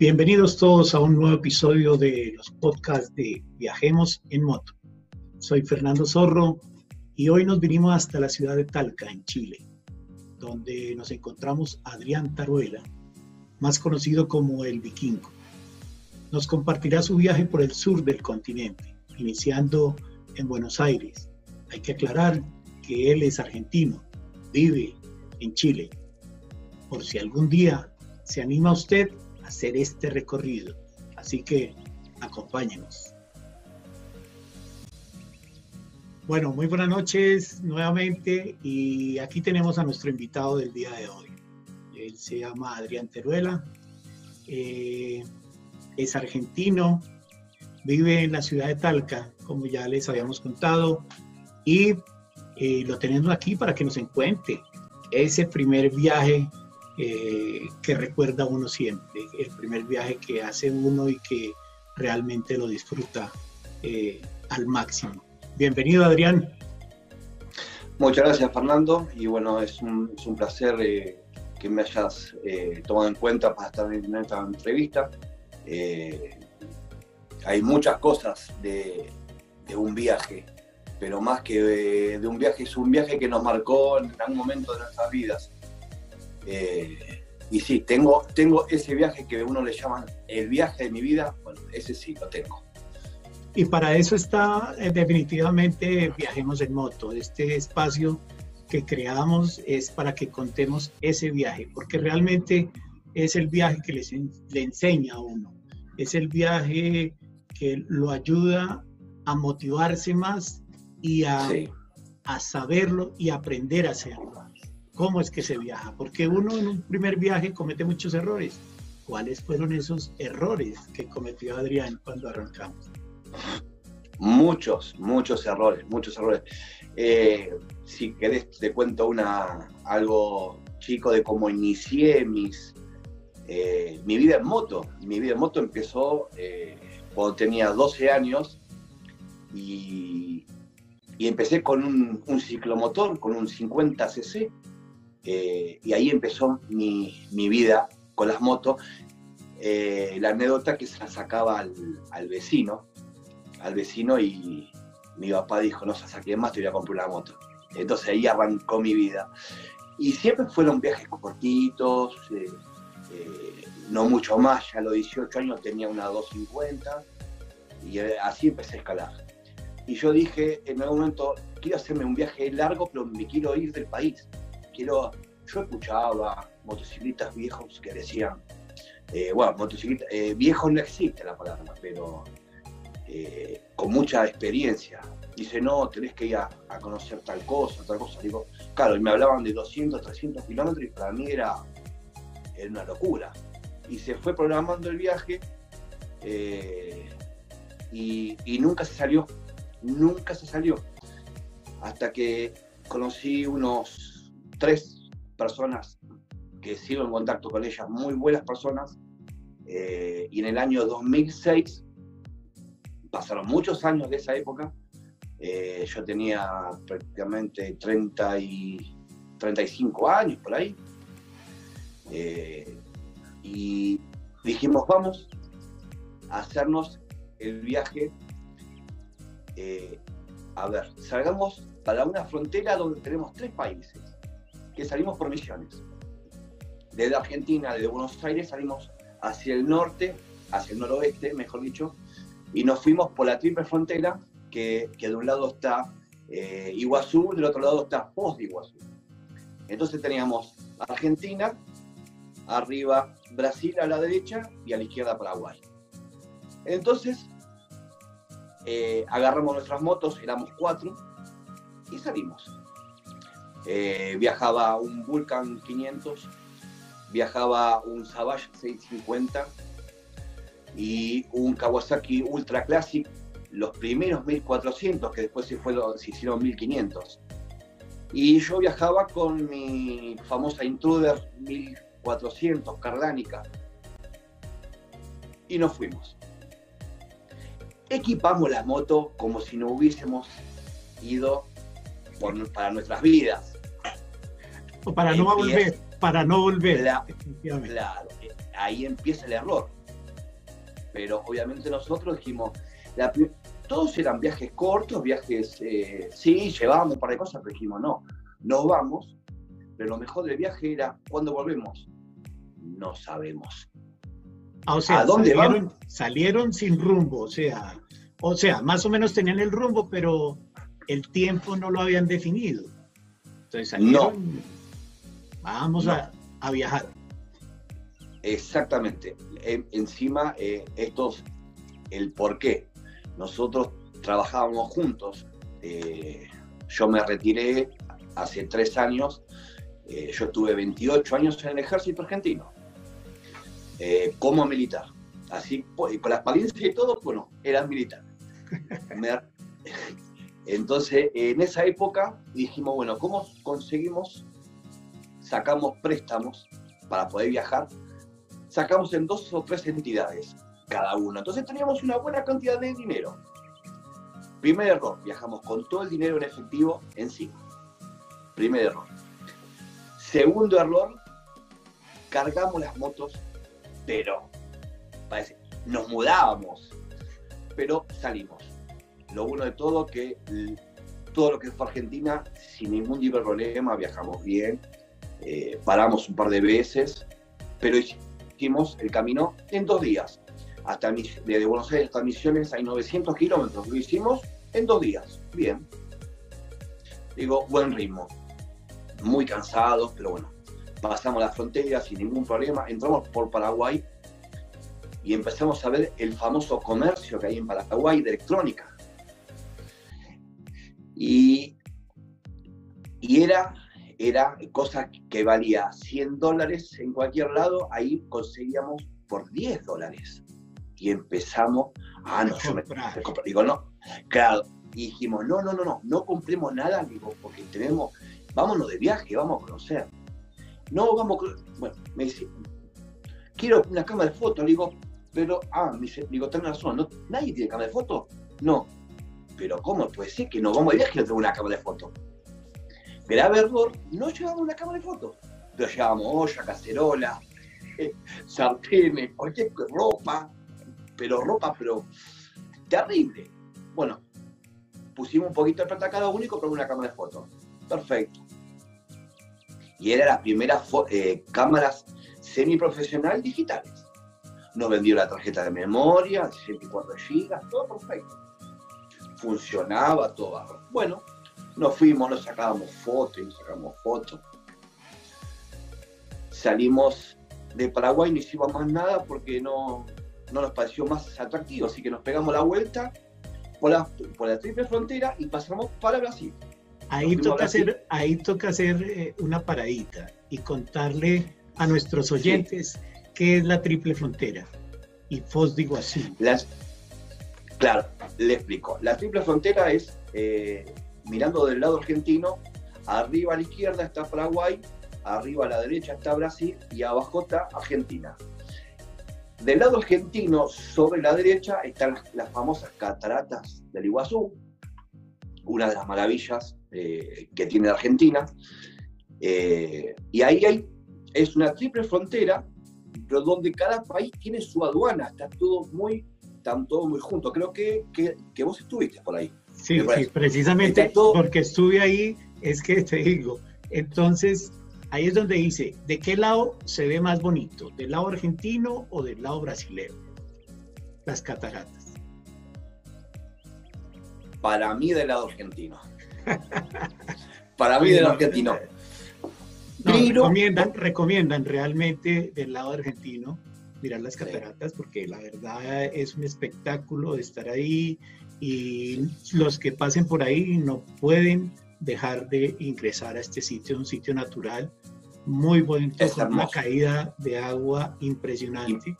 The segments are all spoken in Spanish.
Bienvenidos todos a un nuevo episodio de los podcasts de Viajemos en Moto. Soy Fernando Zorro y hoy nos vinimos hasta la ciudad de Talca, en Chile, donde nos encontramos Adrián Taruela, más conocido como el Vikingo. Nos compartirá su viaje por el sur del continente, iniciando en Buenos Aires. Hay que aclarar que él es argentino, vive en Chile. Por si algún día se anima usted hacer este recorrido. Así que acompáñenos. Bueno, muy buenas noches nuevamente y aquí tenemos a nuestro invitado del día de hoy. Él se llama Adrián Teruela, eh, es argentino, vive en la ciudad de Talca, como ya les habíamos contado, y eh, lo tenemos aquí para que nos encuentre ese primer viaje eh, que recuerda uno siempre, el primer viaje que hace uno y que realmente lo disfruta eh, al máximo. Bienvenido Adrián. Muchas gracias Fernando y bueno, es un, placer eh, que me hayas tomado en cuenta para estar en esta entrevista. hay muchas cosas de, un viaje, pero más que de, de, un viaje, es un viaje que nos marcó en algún momento de nuestras vidas. Eh, y sí, tengo, tengo ese viaje que uno le llaman el viaje de mi vida, bueno, ese sí lo tengo. Y para eso está eh, definitivamente Viajemos en Moto. Este espacio que creamos es para que contemos ese viaje, porque realmente es el viaje que les, le enseña a uno. Es el viaje que lo ayuda a motivarse más y a, a saberlo y aprender a hacerlo cómo es que se viaja, porque uno en un primer viaje comete muchos errores. ¿Cuáles fueron esos errores que cometió Adrián cuando arrancamos? Muchos, muchos errores, muchos errores. Eh, si querés, te cuento una, algo chico de cómo inicié mis, eh, mi vida en moto. Mi vida en moto empezó eh, cuando tenía 12 años y, empecé con un, ciclomotor, con un 50cc, eh, y ahí empezó mi, vida con las motos. Eh, la anécdota que se la sacaba al, vecino, al vecino y mi papá dijo, no se saque más, te voy a comprar una moto. Entonces ahí arrancó mi vida. Y siempre fueron viajes cortitos, eh, no mucho más, ya a los 18 años tenía una 250 y así empecé a escalar. Y yo dije, en algún momento, quiero hacerme un viaje largo, pero me quiero ir del país yo escuchaba motociclistas viejos que decían, eh, bueno, motociclistas, eh, viejos no existe la palabra, pero eh, con mucha experiencia. Dice, no, tenés que ir a, conocer tal cosa, tal cosa. Digo, claro, y me hablaban de 200, 300 kilómetros y para mí era, era una locura. Y se fue programando el viaje y, y nunca se salió, nunca se salió. Hasta que conocí unos tres personas que sigo en contacto con ellas, muy buenas personas, eh, y en el año 2006, pasaron muchos años de esa época, eh, yo tenía prácticamente 30 y 35 años por ahí, eh, y dijimos, vamos a hacernos el viaje, a ver, salgamos para una frontera donde tenemos tres países que salimos por misiones. Desde Argentina, desde Buenos Aires, salimos hacia el norte, hacia el noroeste, mejor dicho, y nos fuimos por la triple frontera, que, que de un lado está eh, Iguazú, del otro lado está Post de Iguazú. Entonces teníamos Argentina, arriba Brasil a la derecha y a la izquierda Paraguay. Entonces eh, agarramos nuestras motos, éramos cuatro, y salimos. Eh, viajaba un Vulcan 500, viajaba un Savage 650 y un Kawasaki Ultra Classic, los primeros 1400 que después se, se hicieron 1500. Y yo viajaba con mi famosa Intruder 1400 cardánica y nos fuimos. Equipamos la moto como si no hubiésemos ido para nuestras vidas para no volver, para no volver. claro, ahí empieza el error. Pero obviamente nosotros dijimos, todos eran viajes cortos, viajes, eh, sí, llevábamos un par de cosas, pero dijimos, no, nos vamos, pero lo mejor del viaje era, ¿cuándo volvemos? No sabemos. Ah, o sea, ¿A dónde salieron, salieron sin rumbo, o sea, o sea, más o menos tenían el rumbo, pero el tiempo no lo habían definido. Entonces salieron, vamos a, viajar. Exactamente. encima, eh, estos, el por qué. Nosotros trabajábamos juntos. Eh, yo me retiré hace tres años. Eh, yo estuve 28 años en el ejército argentino como militar. Así, con la experiencia y todo, bueno, era militar. Entonces, en esa época dijimos, bueno, ¿cómo conseguimos? Sacamos préstamos para poder viajar. Sacamos en dos o tres entidades cada uno. Entonces teníamos una buena cantidad de dinero. Primer error, viajamos con todo el dinero en efectivo encima. Primer error. Segundo error, cargamos las motos, pero parece, nos mudábamos, pero salimos lo bueno de todo que todo lo que fue Argentina, sin ningún tipo de problema, viajamos bien, eh, paramos un par de veces, pero hicimos el camino en dos días. Hasta desde Buenos Aires hasta Misiones hay 900 kilómetros, lo hicimos en dos días, bien. Digo, buen ritmo, muy cansados, pero bueno, pasamos la frontera sin ningún problema, entramos por Paraguay y empezamos a ver el famoso comercio que hay en Paraguay de electrónica y, era, era cosa que valía 100 dólares en cualquier lado, ahí conseguíamos por 10 dólares. Y empezamos, ah, no, yo me, digo, no, claro, y dijimos, no, no, no, no, no compremos nada, digo, porque tenemos, vámonos de viaje, vamos a conocer. No, vamos, bueno, me dice, quiero una cámara de fotos, digo, pero, ah, me dice, digo, tenés razón, ¿no? ¿nadie tiene cámara de fotos? No, pero ¿cómo puede ser que nos vamos de viaje y no tengo una cámara de fotos? Grave error, no llevamos una cámara de fotos, pero llevábamos olla, cacerola, sartenes, cualquier ropa, pero ropa, pero terrible. Bueno, pusimos un poquito de plata cada y compramos una cámara de fotos. Perfecto. Y era las primeras eh, cámaras semiprofesional digitales. Nos vendió la tarjeta de memoria, 64 GB, todo perfecto funcionaba todo. Bueno, nos fuimos, nos sacábamos fotos, nos sacamos fotos. Salimos de Paraguay, no hicimos más nada porque no, no nos pareció más atractivo, así que nos pegamos la vuelta por la, por la triple frontera y pasamos para Brasil. Ahí toca, hacer, ahí toca hacer eh, una paradita y contarle a nuestros oyentes qué es la triple frontera y Foz de Iguazú. Las, Claro, le explico. La triple frontera es, eh, mirando del lado argentino, arriba a la izquierda está Paraguay, arriba a la derecha está Brasil y abajo está Argentina. Del lado argentino, sobre la derecha, están las, famosas cataratas del Iguazú, una de las maravillas eh, que tiene Argentina. Eh, y ahí hay, es una triple frontera, pero donde cada país tiene su aduana, está todo muy están todos muy juntos. Creo que, que, vos estuviste por ahí. Sí, sí precisamente porque estuve ahí, es que te digo, entonces ahí es donde dice, ¿de qué lado se ve más bonito? ¿Del lado argentino o del lado brasileño? Las cataratas. Para mí del lado argentino. Para mí del argentino. recomiendan, recomiendan realmente del lado argentino mirar las cataratas porque la verdad es un espectáculo de estar ahí y los que pasen por ahí no pueden dejar de ingresar a este sitio, un sitio natural muy bonito, con una caída de agua impresionante,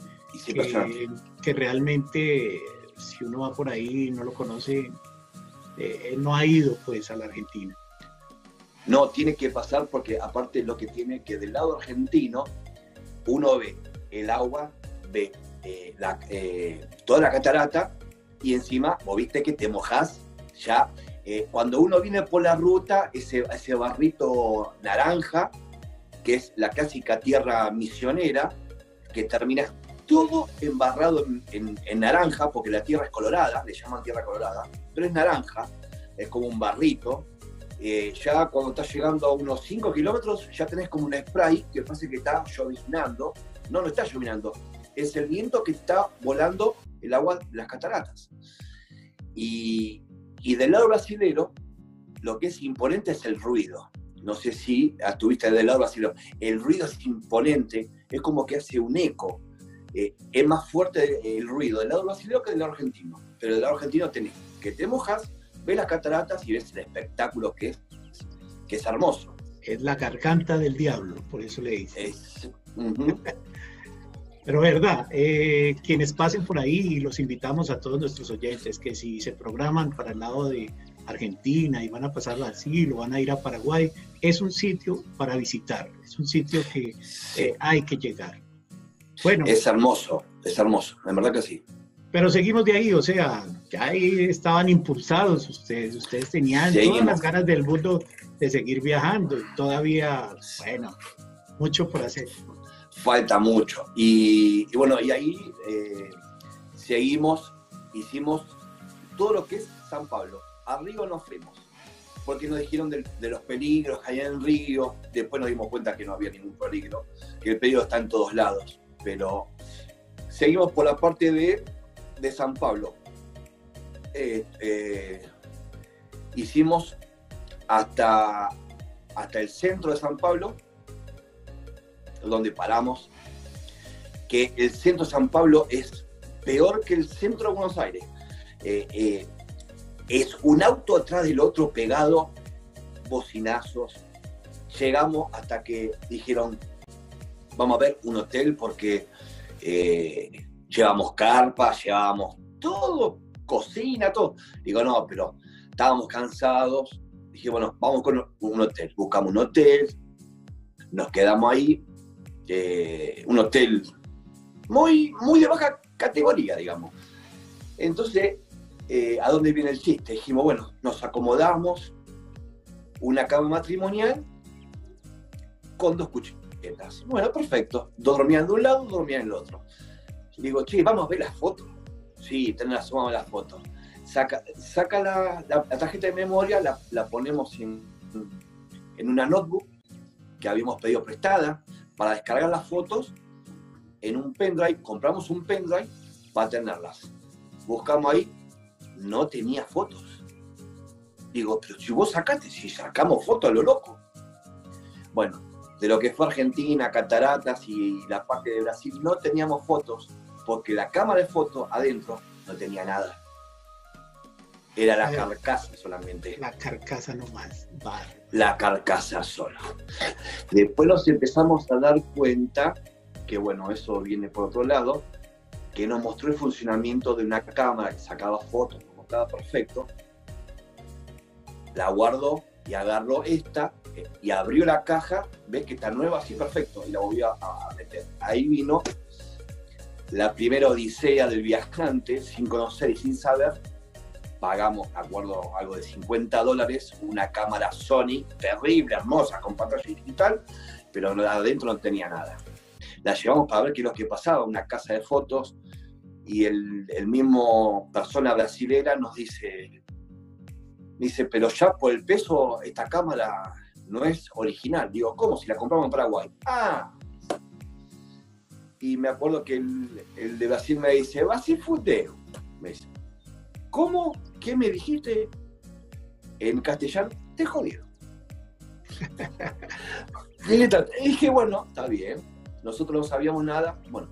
que, realmente si uno va por ahí y no lo conoce, eh, no ha ido pues a la Argentina. No, tiene que pasar porque aparte lo que tiene que del lado argentino uno ve el agua de la, eh, toda la catarata y encima, vos viste que te mojás ya. Eh, cuando uno viene por la ruta, ese, ese barrito naranja, que es la clásica tierra misionera, que termina todo embarrado en, naranja, porque la tierra es colorada, le llaman tierra colorada, pero es naranja, es como un barrito. Eh, ya cuando estás llegando a unos 5 kilómetros, ya tenés como un spray que parece que está llovinando. No, no está llovinando, es el viento que está volando el agua de las cataratas. Y, y del lado brasilero, lo que es imponente es el ruido. No sé si estuviste del lado brasileño. El ruido es imponente, es como que hace un eco. Eh, es más fuerte el ruido del lado brasileño que del lado argentino. Pero del lado argentino tenés que te mojas, ves las cataratas y ves el espectáculo que es, que es hermoso. Es la garganta del diablo, por eso le dice. Pero verdad, eh, quienes pasen por ahí, y los invitamos a todos nuestros oyentes, que si se programan para el lado de Argentina y van a pasar Brasil o van a ir a Paraguay, es un sitio para visitar, es un sitio que eh, hay que llegar. Bueno. Es hermoso, es hermoso, en verdad que sí. Pero seguimos de ahí, o sea, ya ahí estaban impulsados ustedes, ustedes tenían todas las ganas del mundo de seguir viajando, todavía, bueno, mucho por hacer. Falta mucho. Y, bueno, y ahí eh, seguimos, hicimos todo lo que es San Pablo. A Río nos fuimos porque nos dijeron de, los peligros que hay en el río. Después nos dimos cuenta que no había ningún peligro, que el peligro está en todos lados. Pero seguimos por la parte de, de San Pablo. Eh, eh, hicimos hasta, hasta el centro de San Pablo, donde paramos, que el centro de San Pablo es peor que el centro de Buenos Aires. Eh, es un auto atrás del otro pegado, bocinazos. Llegamos hasta que dijeron, vamos a ver un hotel porque eh, llevamos carpas, llevábamos todo, cocina, todo. Digo, no, pero estábamos cansados. Dije, bueno, vamos con un hotel. Buscamos un hotel, nos quedamos ahí. Eh, un hotel muy, muy de baja categoría, digamos. Entonces eh, ¿a dónde viene el chiste? Dijimos, bueno, nos acomodamos una cama matrimonial con dos cuchetas. Bueno, perfecto. Dos dormían de un lado, dos dormían del otro. digo, che, vamos a ver las fotos. Sí, tenés vamos a las fotos. Saca, saca la, tarjeta de memoria, la, ponemos en, en una notebook que habíamos pedido prestada para descargar las fotos en un pendrive. Compramos un pendrive para tenerlas. Buscamos ahí no tenía fotos. Digo, pero si vos sacaste, si sacamos fotos a lo loco. Bueno, de lo que fue Argentina, Cataratas y la parte de Brasil, no teníamos fotos, porque la cámara de fotos adentro no tenía nada. Era la carcasa solamente. La carcasa nomás. La carcasa sola. Después nos empezamos a dar cuenta, que bueno, eso viene por otro lado, que nos mostró el funcionamiento de una cámara que sacaba fotos estaba perfecto, la guardó y agarró esta eh, y abrió la caja, ves que está nueva, así perfecto, y la volvió a meter. Ahí vino la primera odisea del viajante, sin conocer y sin saber. Pagamos, acuerdo, algo de 50 dólares, una cámara Sony, terrible, hermosa, con pantalla digital, pero adentro no tenía nada. La llevamos para ver qué es lo que pasaba, una casa de fotos, y el, mismo persona brasilera nos dice, dice, pero ya por el peso esta cámara no es original. Digo, ¿cómo? Si la compramos en Paraguay. Ah. Y me acuerdo que el, de Brasil me dice, va a ser fudeo. Me dice, ¿cómo? ¿Qué me dijiste? En castellano, te jodieron. y dije, bueno, está bien. Nosotros no sabíamos nada. Bueno,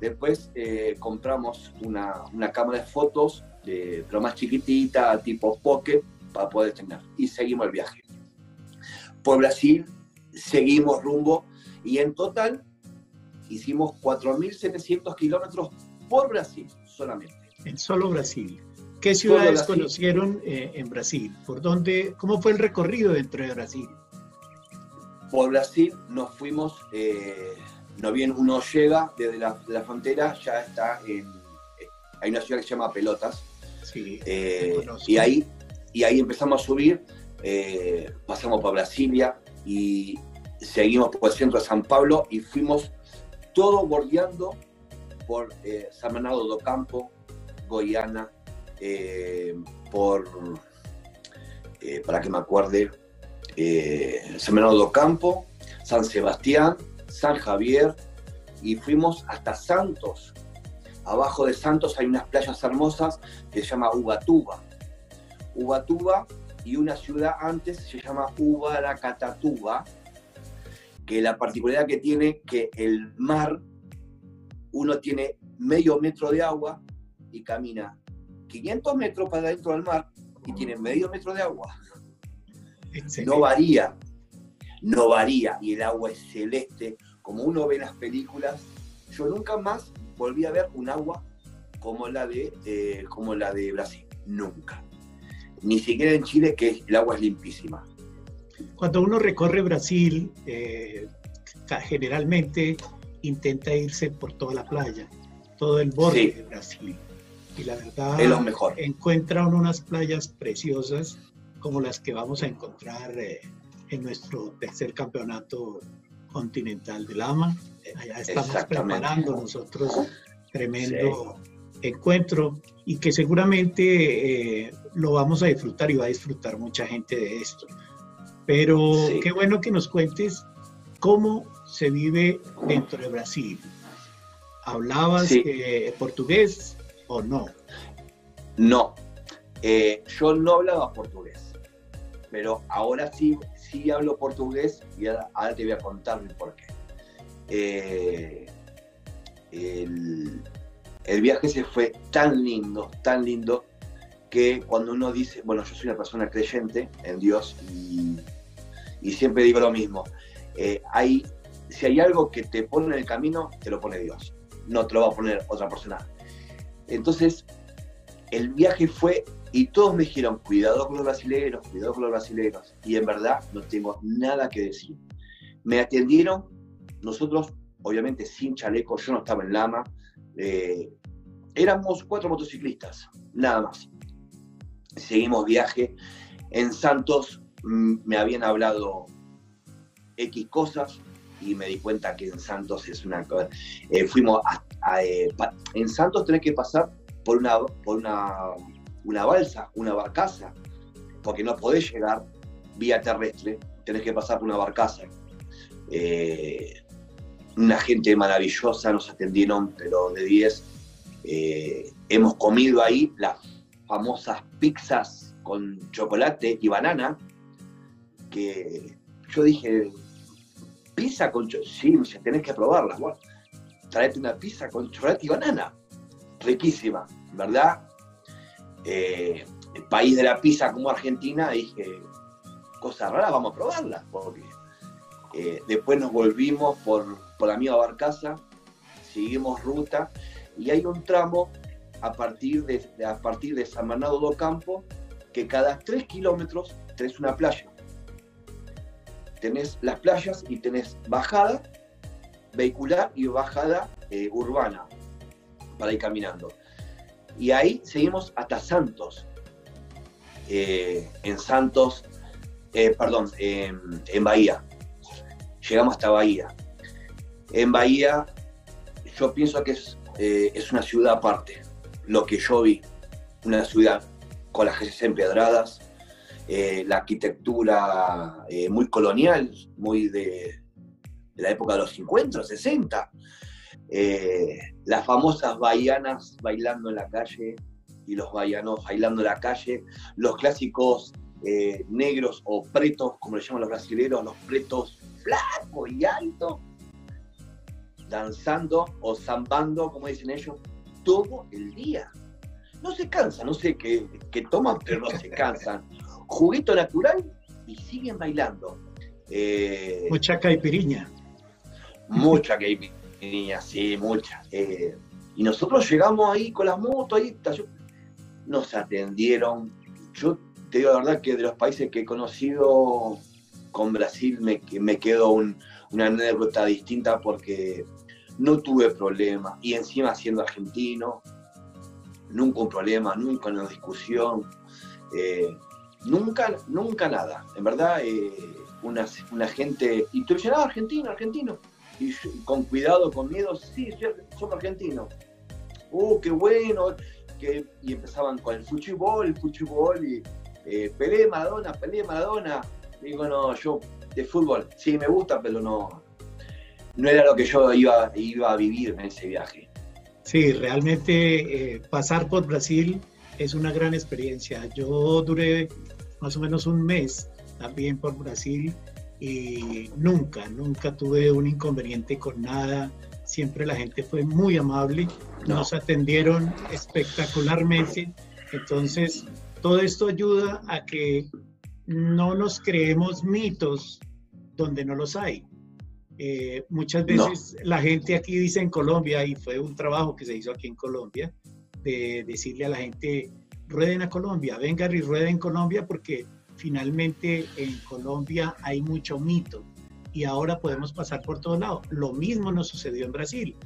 Después eh, compramos una, cámara de fotos, pero más chiquitita, tipo pocket, para poder tener. Y seguimos el viaje. Por Brasil, seguimos rumbo y en total hicimos 4.700 kilómetros por Brasil solamente. En solo Brasil. ¿Qué ciudades conocieron eh, en Brasil? ¿Por dónde? ¿Cómo fue el recorrido dentro de Brasil? Por Brasil nos fuimos eh, no bien uno llega desde la, frontera, ya está en. Eh, hay una ciudad que se llama Pelotas. Eh, y, ahí, y ahí empezamos a subir, eh, pasamos por Brasilia y seguimos por el centro de San Pablo y fuimos todo bordeando por eh, San Bernardo do Campo, Goiana, eh, por, eh, para que me acuerde, San Bernardo do Campo, San Sebastián, San Javier, y fuimos hasta Santos. Abajo de Santos hay unas playas hermosas que se llama Ubatuba. Ubatuba y una ciudad antes se llama Ubaracatatuba, que la particularidad que tiene que el mar, uno tiene medio metro de agua y camina 500 metros para dentro del mar y tiene medio metro de agua. No varía, no varía y el agua es celeste, como uno ve en las películas. Yo nunca más volví a ver un agua como la de, eh, como la de Brasil, nunca ni siquiera en Chile, que el agua es limpísima. Cuando uno recorre Brasil, eh, generalmente intenta irse por toda la playa, todo el borde de Brasil. Y la verdad, es lo mejor. encuentra unas playas preciosas como las que vamos a encontrar eh, en nuestro tercer campeonato continental de Lama. Eh, allá estamos preparando nosotros tremendo encuentro y que seguramente eh, lo vamos a disfrutar y va a disfrutar mucha gente de esto. Pero qué bueno que nos cuentes cómo se vive dentro de Brasil. ¿Hablabas eh, portugués o no? No, eh, yo no hablaba portugués, pero ahora sí, sí hablo portugués y ahora, te voy a contar por qué. el, el viaje se fue tan lindo, tan lindo, que cuando uno dice, bueno, yo soy una persona creyente en Dios y, siempre digo lo mismo, eh, si hay algo que te pone en el camino, te lo pone Dios, no te lo va a poner otra persona. Entonces, el viaje fue y todos me dijeron, cuidado con los brasileños, cuidado con los brasileños. Y en verdad no tengo nada que decir. Me atendieron, nosotros, obviamente sin chaleco, yo no estaba en Lama, eh, éramos cuatro motociclistas, nada más. Seguimos viaje. En Santos mm, me habían hablado X cosas y me di cuenta que en Santos es una. Eh, fuimos a, eh, en Santos tenés que pasar por una, por una, una balsa, una barcaza, porque no podés llegar vía terrestre, tenés que pasar por una barcaza. Eh, una gente maravillosa, nos atendieron, pero de 10. Eh, hemos comido ahí las famosas pizzas con chocolate y banana, que yo dije, pizza con chocolate, sí, tenés que probarla. Bueno, traete una pizza con chocolate y banana, riquísima, ¿verdad? Eh, el país de la pizza como Argentina, dije, cosa rara, vamos a probarla, porque eh, después nos volvimos por, la misma barcaza, seguimos ruta y hay un tramo a partir de, a partir de San Bernardo do Campo que cada tres kilómetros tenés una playa. Tenés las playas y tenés bajada vehicular y bajada eh, urbana para ir caminando. Y ahí seguimos hasta Santos. Eh, en Santos, perdón, en Bahía llegamos hasta Bahía. En Bahía yo pienso que es, eh, es una ciudad aparte, lo que yo vi, una ciudad con las calles empedradas, eh, la arquitectura eh, muy colonial, muy de, la época de los 50, 60, las famosas bahianas bailando en la calle y los bahianos bailando en la calle, los clásicos negros o pretos, como le llaman los brasileños, los pretos flaco y alto, danzando o zambando, como dicen ellos, todo el día. No se cansan, no sé qué, toman, pero no se cansan. Juguito natural y siguen bailando. Eh, mucha caipiriña. Mucha caipiriña, sí, mucha. Eh, y nosotros llegamos ahí con las motos, ahí nos atendieron. Yo te digo la verdad que de los países que he conocido con Brasil me, me quedó una anécdota distinta porque no tuve problema y encima siendo argentino, nunca un problema, nunca una discusión, eh, nunca, nunca nada. En verdad, eh, una, una, gente, tú argentino, argentino, Y con cuidado, con miedo, sí, somos argentinos. ¡Uh, qué bueno! Que, y empezaban con el fútbol, el fútbol, y eh, Pelé, Maradona, Pelé, Maradona. Digo, no, yo de fútbol, sí me gusta, pero no, no era lo que yo iba, iba a vivir en ese viaje. Sí, realmente eh, pasar por Brasil es una gran experiencia. Yo duré más o menos un mes también por Brasil y nunca, nunca tuve un inconveniente con nada. Siempre la gente fue muy amable, nos atendieron espectacularmente. Entonces, todo esto ayuda a que no nos creemos mitos donde no los hay. Eh, muchas veces la gente aquí dice en Colombia, y fue un trabajo que se hizo aquí en Colombia, de decirle a la gente, rueden a Colombia, vengan y rueden en Colombia porque finalmente en Colombia hay mucho mito y ahora podemos pasar por todos lados. Lo mismo nos sucedió en Brasil,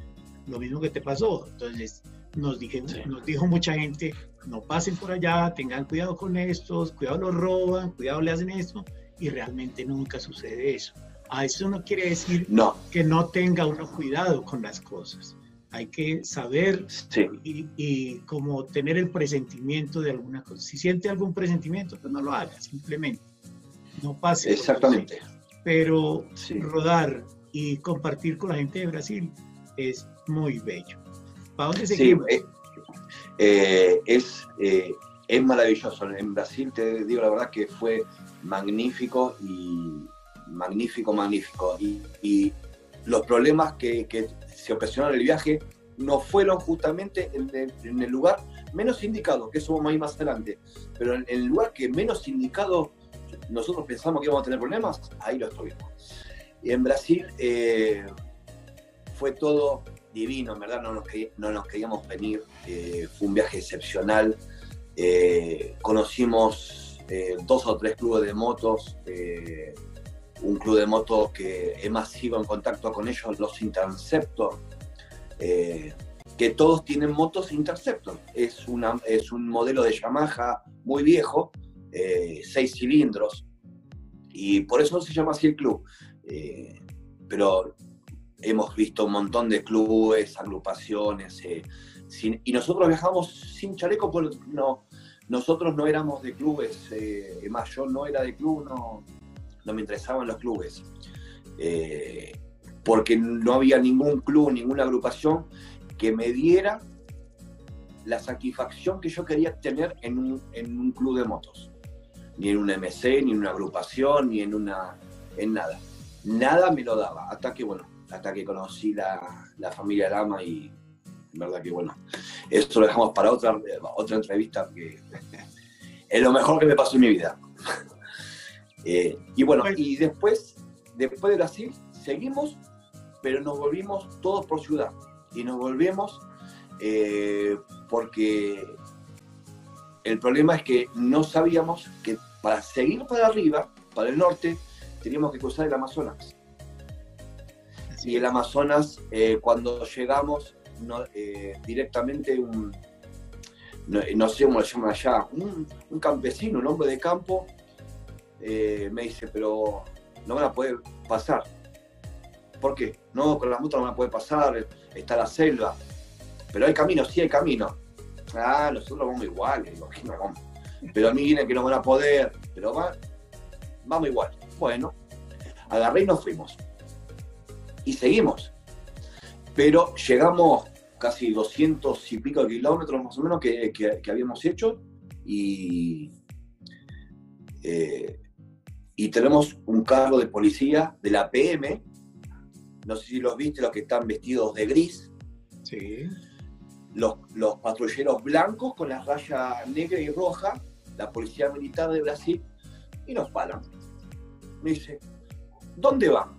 lo mismo que te pasó. Entonces nos, dije, nos dijo mucha gente, no pasen por allá, tengan cuidado con estos, cuidado los roban, cuidado le hacen esto y realmente nunca sucede eso. A eso no quiere decir que no tenga uno cuidado con las cosas. Hay que saber y, como tener el presentimiento de alguna cosa. Si siente algún presentimiento, pues no lo haga, simplemente. No pase. Exactamente. Pero rodar y compartir con la gente de Brasil es muy bello. ¿Para dónde seguimos? Sí, eh, eh, es, eh, es maravilloso. En Brasil, te digo la verdad que fue magnífico y, magnífico, magnífico. Y, los problemas que, se el viaje no fueron justamente en el, lugar menos indicado, que eso vamos a ir más adelante, pero en el lugar que menos indicado nosotros pensamos que íbamos a tener problemas, ahí lo estuvimos. Y en Brasil eh, fue todo divino, en verdad no nos, no nos queríamos venir, eh, fue un viaje excepcional, eh, conocimos dos o tres clubes de motos, un club de motos que he más sido en contacto con ellos, los Interceptor, eh, que todos tienen motos Interceptor. Es, una, es un modelo de Yamaha muy viejo, eh, seis cilindros, y por eso se llama así el club. Eh, pero hemos visto un montón de clubes, agrupaciones, y nosotros viajamos sin chaleco, porque no, nosotros no éramos de clubes, más yo no era de club, no, no me interesaban los clubes. Eh, porque no había ningún club, ninguna agrupación que me diera la satisfacción que yo quería tener en un, club de motos. Ni en un MC, ni en una agrupación, ni en una. en nada. Nada me lo daba. Hasta que, bueno, hasta que conocí la, la familia Lama y verdad que bueno. Esto lo dejamos para otra, otra entrevista es lo mejor que me pasó en mi vida. Eh, y bueno, y después, después de Brasil, seguimos, pero nos volvimos todos por ciudad. Y nos volvemos eh, porque el problema es que no sabíamos que para seguir para arriba, para el norte, teníamos que cruzar el Amazonas. Y el Amazonas, eh, cuando llegamos, directamente un, no, sé cómo lo llaman allá, un, campesino, un hombre de campo, eh, me dice, pero no van a poder pasar. ¿Por qué? No, con las motos no van a poder pasar, está la selva. Pero hay camino, sí hay camino. Ah, nosotros vamos igual, Pero a mí viene que no van a poder, pero va, vamos igual. Bueno, agarré y nos fuimos. Y seguimos. Pero llegamos casi 200 y pico kilómetros más o menos que, habíamos hecho y eh, y tenemos un carro de policía de la PM, no sé si los viste, los que están vestidos de gris. Sí. Los, los patrulleros blancos con la raya negra y roja, la policía militar de Brasil, y nos paran. Me dice, ¿dónde van?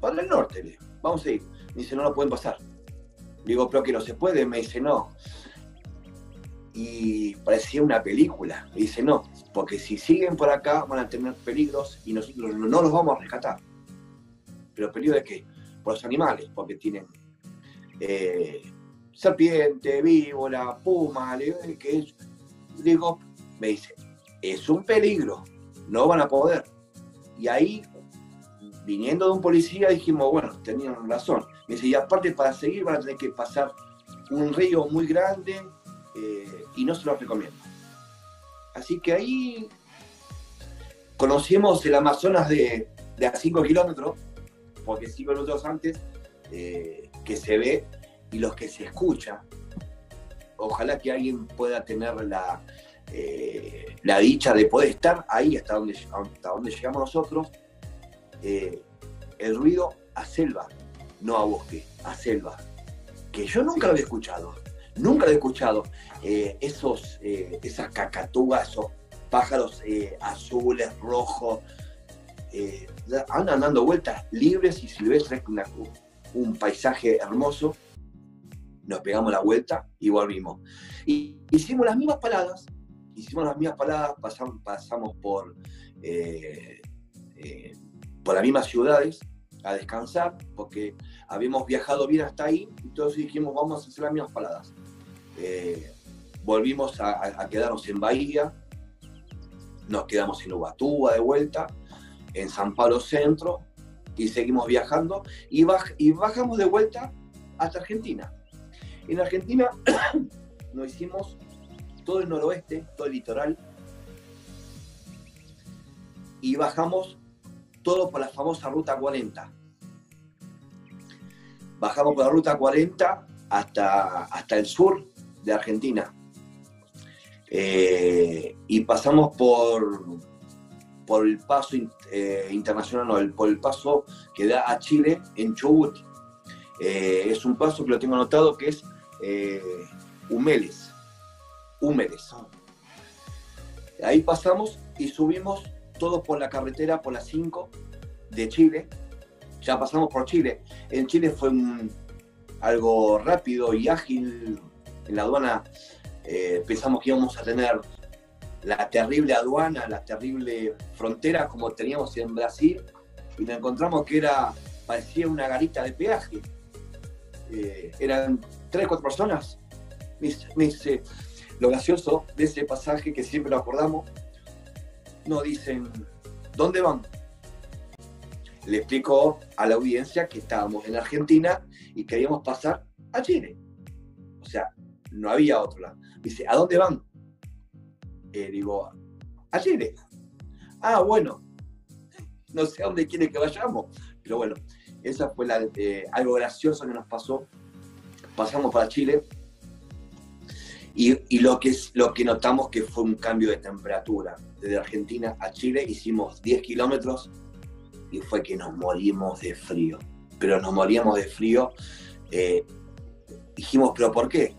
Para el norte, le vamos a ir. Me dice, no lo pueden pasar. Le digo, pero que no se puede. Me dice, no. Y parecía una película. Me dice, no, porque si siguen por acá van a tener peligros y nosotros no los vamos a rescatar. ¿Pero peligro de qué? Por los animales, porque tienen eh, serpiente, víbora, puma, que es, digo, me dice, es un peligro, no van a poder. Y ahí viniendo de un policía dijimos, bueno, tenían razón. Me dice, y aparte para seguir van a tener que pasar un río muy grande eh, y no se lo recomiendo. Así que ahí conocimos el Amazonas de, a 5 kilómetros, porque 5 minutos antes, eh, que se ve y los que se escucha. Ojalá que alguien pueda tener la, eh, la dicha de poder estar ahí hasta donde, hasta donde llegamos nosotros. Eh, el ruido a selva, no a bosque, a selva. Que yo nunca lo había escuchado, nunca lo he escuchado. esos, esas cacatúas, esos pájaros eh, azules, rojos, eh, andan dando vueltas libres y silvestres, un paisaje hermoso. Nos pegamos la vuelta y volvimos. Y hicimos las mismas paladas, hicimos las mismas paladas, pasamos, pasamos por, eh, por las mismas ciudades a descansar, porque habíamos viajado bien hasta ahí, entonces dijimos, vamos a hacer las mismas paladas. volvimos a quedarnos en Bahía, nos quedamos en Ubatuba de vuelta, en San Pablo Centro, y seguimos viajando, y, y bajamos de vuelta hasta Argentina. En Argentina nos hicimos todo el noroeste, todo el litoral, y bajamos todo por la famosa Ruta 40. Bajamos por la Ruta 40 hasta, hasta el sur de Argentina. Eh, y pasamos por, por el paso eh, internacional, no, el, por el paso que da a Chile en Chubut. Eh, es un paso que lo tengo anotado que es Humeles. Humeles. Ahí pasamos y subimos todos por la carretera, por la 5 de Chile. Ya pasamos por Chile. En Chile fue algo rápido y ágil. En la aduana eh, pensamos que íbamos a tener la terrible aduana, la terrible frontera como teníamos en Brasil, y nos encontramos que era, parecía una garita de peaje. Eh, eran tres, cuatro personas. Me dice, lo gracioso de ese pasaje que siempre lo acordamos, nos dicen, ¿dónde van? Le explico a la audiencia que estábamos en Argentina y queríamos pasar a Chile. No había otro lado. Dice, ¿a dónde van? Eh, digo, a Chile. Ah, bueno, no sé a dónde quiere que vayamos, pero bueno, esa fue la, eh, algo gracioso que nos pasó. Pasamos para Chile y, lo, que, lo que notamos que fue un cambio de temperatura. Desde Argentina a Chile hicimos 10 kilómetros y fue que nos morimos de frío. Pero nos moríamos de frío. Eh, dijimos, ¿pero por qué?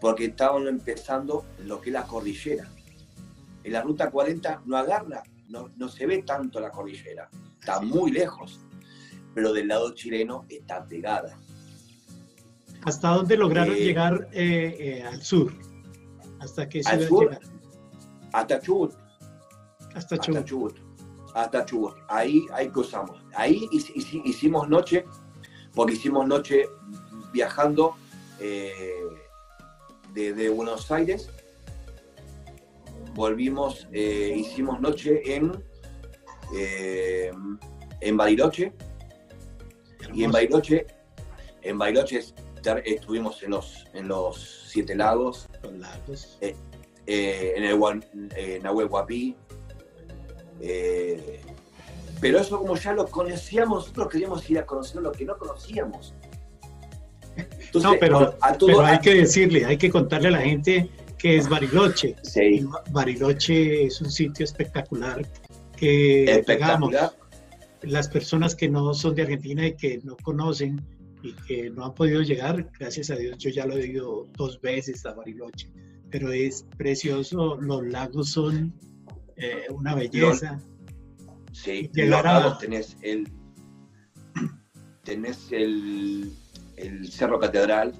Porque estaban empezando lo que es la cordillera. En la ruta 40 no agarra, no, se ve tanto la cordillera, está muy lejos, pero del lado chileno está pegada. ¿Hasta dónde lograron eh, llegar eh, eh, al sur? ¿Hasta qué ciudad al sur, Hasta Chubut. Hasta Chubut. Hasta Chubut. Ahí, ahí cruzamos. Ahí hicimos noche, porque hicimos noche viajando de, Buenos Aires. Volvimos, eh, hicimos noche en, eh, en Bariloche. Y en Bariloche, en Bariloche estuvimos en los, en los Siete Lagos. Eh, en el Nahuel Guapí. pero eso como ya lo conocíamos, nosotros queríamos ir a conocer lo que no conocíamos no, pero, hay que decirle, hay que contarle a la gente que es Bariloche. Bariloche es un sitio espectacular que, digamos, las personas que no son de Argentina y que no conocen y que no han podido llegar, gracias a Dios, yo ya lo he ido dos veces a Bariloche, pero es precioso, los lagos son eh, una belleza. Sí, los lagos tenés el, tenés el el Cerro Catedral,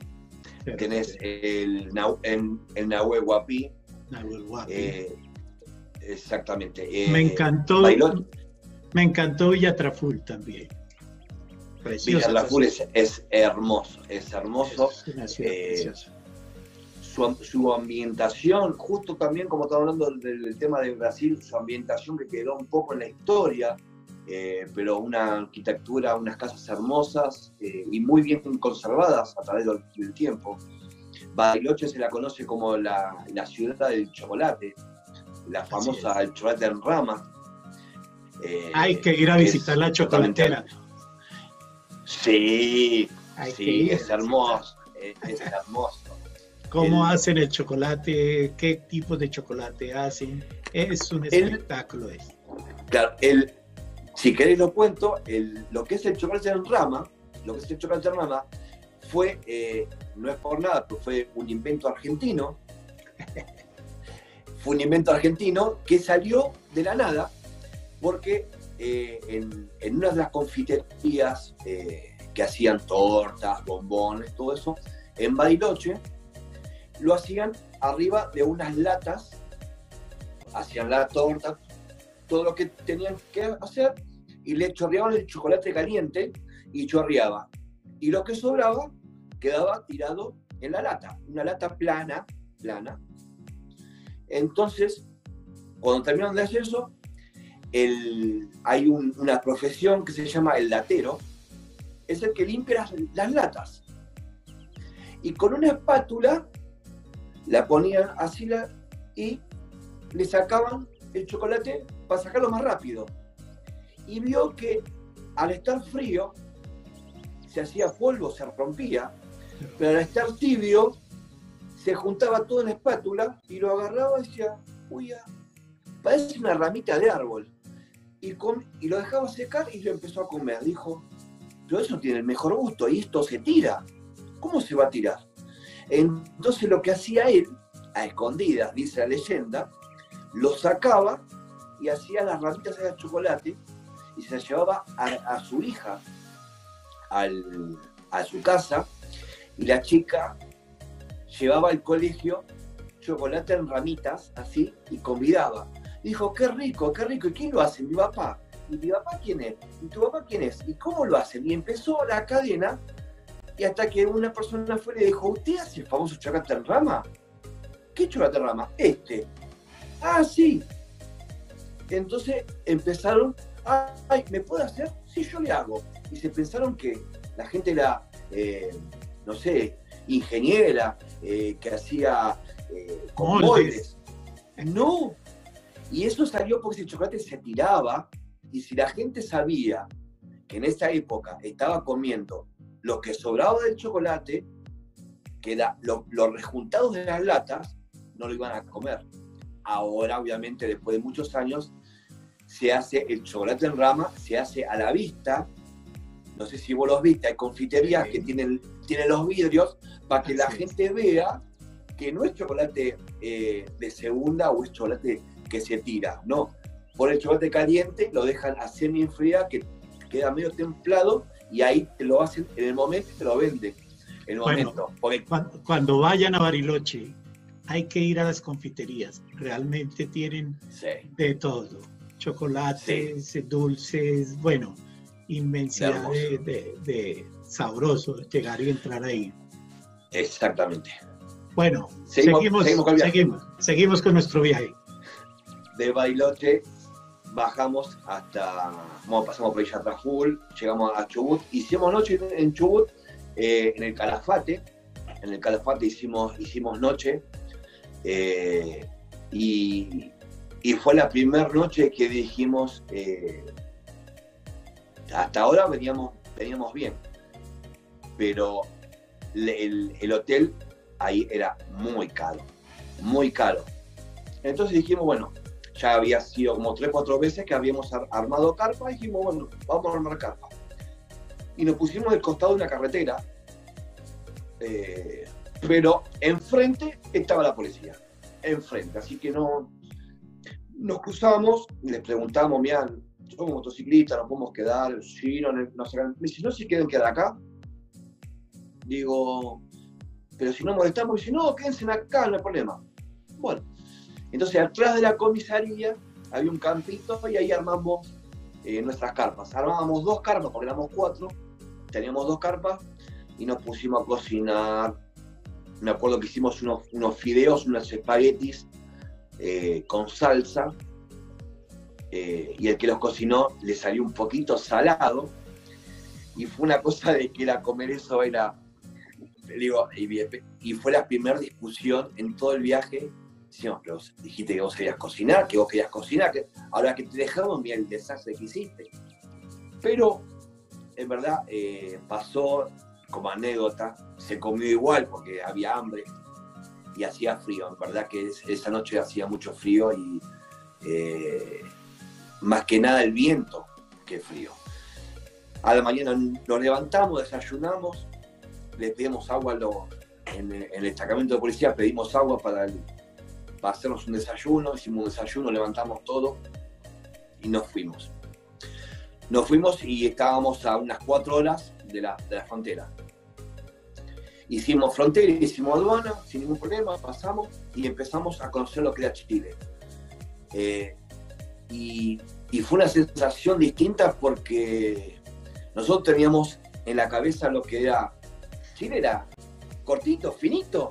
tenés el, en, el Nahuel Huapi. Eh, exactamente. Eh, me encantó. Me encantó Villa Traful también. Villa Traful es, hermoso, es hermoso. Eh, su, su, ambientación, justo también como estaba hablando del, tema de Brasil, su ambientación que quedó un poco en la historia, eh, pero una arquitectura, unas casas hermosas eh, y muy bien conservadas a través del, tiempo. Bariloche se la conoce como la, la ciudad del chocolate, la famosa el chocolate en rama. Eh, Hay que ir a visitar la chocolatera. Sí, sí, es hermoso, es, hermoso. ¿Cómo hacen el chocolate? ¿Qué tipo de chocolate hacen? Es un espectáculo. claro, el, si queréis lo cuento, lo que es el chocolate en rama, lo que es el chocolate en rama, fue, eh, no es por nada, pero fue un invento argentino. fue un invento argentino que salió de la nada porque eh, en, una de las confiterías eh, que hacían tortas, bombones, todo eso, en Bariloche, lo hacían arriba de unas latas, hacían la torta, todo lo que tenían que hacer, y le chorreaban el chocolate caliente y chorreaba. Y lo que sobraba quedaba tirado en la lata, una lata plana, plana. Entonces, cuando terminaron de hacer eso, hay una profesión que se llama el latero, es el que limpia las, latas. Y con una espátula la ponían así la, y le sacaban el chocolate para sacarlo más rápido y vio que al estar frío se hacía polvo, se rompía, pero al estar tibio se juntaba todo en la espátula y lo agarraba y decía, uy, parece una ramita de árbol. Y, y lo dejaba secar y lo empezó a comer. Dijo, pero eso tiene el mejor gusto y esto se tira. ¿Cómo se va a tirar? Entonces lo que hacía él, a escondidas, dice la leyenda, lo sacaba y hacía las ramitas de chocolate y se llevaba a, su hija a su casa y la chica llevaba al colegio chocolate en ramitas, así, y convidaba. Dijo, qué rico, qué rico. ¿Y quién lo hace? Mi papá. ¿Y mi papá quién es? ¿Y tu papá quién es? ¿Y cómo lo hacen? Y empezó la cadena y hasta que una persona fue y le dijo, ¿usted hace el famoso chocolate en rama? ¿Qué chocolate en rama? Este. Ah, sí. Entonces empezaron ay, ¿me puede hacer? Sí, yo le hago. Y se pensaron que la gente era, eh, no sé, ingeniera, eh, que hacía eh. No. Y eso salió porque el chocolate se tiraba y si la gente sabía que en esa época estaba comiendo lo que sobraba del chocolate, que los rejuntados de las latas, no lo iban a comer. Ahora, obviamente, después de muchos años, se hace el chocolate en rama, se hace a la vista. No sé si vos los viste, hay confiterías que tienen, tienen los vidrios para que la gente vea que no es chocolate eh, de segunda o es chocolate que se tira, no. Por el chocolate caliente lo dejan a semi enfriar, que queda medio templado, y ahí te lo hacen en el momento y te lo venden. En el momento. Cuando, vayan a Bariloche, hay que ir a las confiterías. Realmente tienen de todo chocolates, dulces, bueno, inmensidad de, sabroso llegar y entrar ahí. Exactamente. Bueno, seguimos, seguimos, seguimos, con nuestro viaje. De Bailoche bajamos hasta, bueno, pasamos por Yatrajul, llegamos a Chubut, hicimos noche en Chubut, eh, en el Calafate, en el Calafate hicimos, hicimos noche, eh, y y fue la primera noche que dijimos, eh, hasta ahora veníamos, veníamos bien, pero el, hotel ahí era muy caro, muy caro. Entonces dijimos, bueno, ya había sido como tres, cuatro veces que habíamos armado carpa, y dijimos, bueno, vamos a armar carpa. Y nos pusimos del costado de una carretera, eh, pero enfrente estaba la policía, enfrente, así que no, nos cruzamos les preguntamos, mira, somos motociclistas, nos podemos quedar, sí, no, no, me dice, no se quieren quedar acá. Digo, pero si no molestamos, dice, no, quédense acá, no hay problema. Bueno, entonces atrás de la comisaría había un campito y ahí armamos eh, nuestras carpas. Armábamos dos carpas, porque éramos cuatro, teníamos dos carpas y nos pusimos a cocinar. Me acuerdo que hicimos unos, unos fideos, unos espaguetis eh, con salsa. eh, y el que los cocinó le salió un poquito salado, y fue una cosa de que era comer eso era, digo, y, fue la primera discusión en todo el viaje, pero dijiste que vos querías cocinar, que vos querías cocinar, que ahora que te dejamos, mira el desastre que hiciste. Pero, en verdad, eh, pasó como anécdota, se comió igual porque había hambre y hacía frío, en verdad que esa noche hacía mucho frío y eh, más que nada el viento que frío. A la mañana nos levantamos, desayunamos, le pedimos agua en, el destacamento de policía, pedimos agua para, para hacernos un desayuno, hicimos un desayuno, levantamos todo y nos fuimos. Nos fuimos y estábamos a unas cuatro horas de la, de la frontera. Hicimos frontera, hicimos aduana, sin ningún problema, pasamos y empezamos a conocer lo que era Chile. Eh, y, fue una sensación distinta porque nosotros teníamos en la cabeza lo que era, Chile era cortito, finito.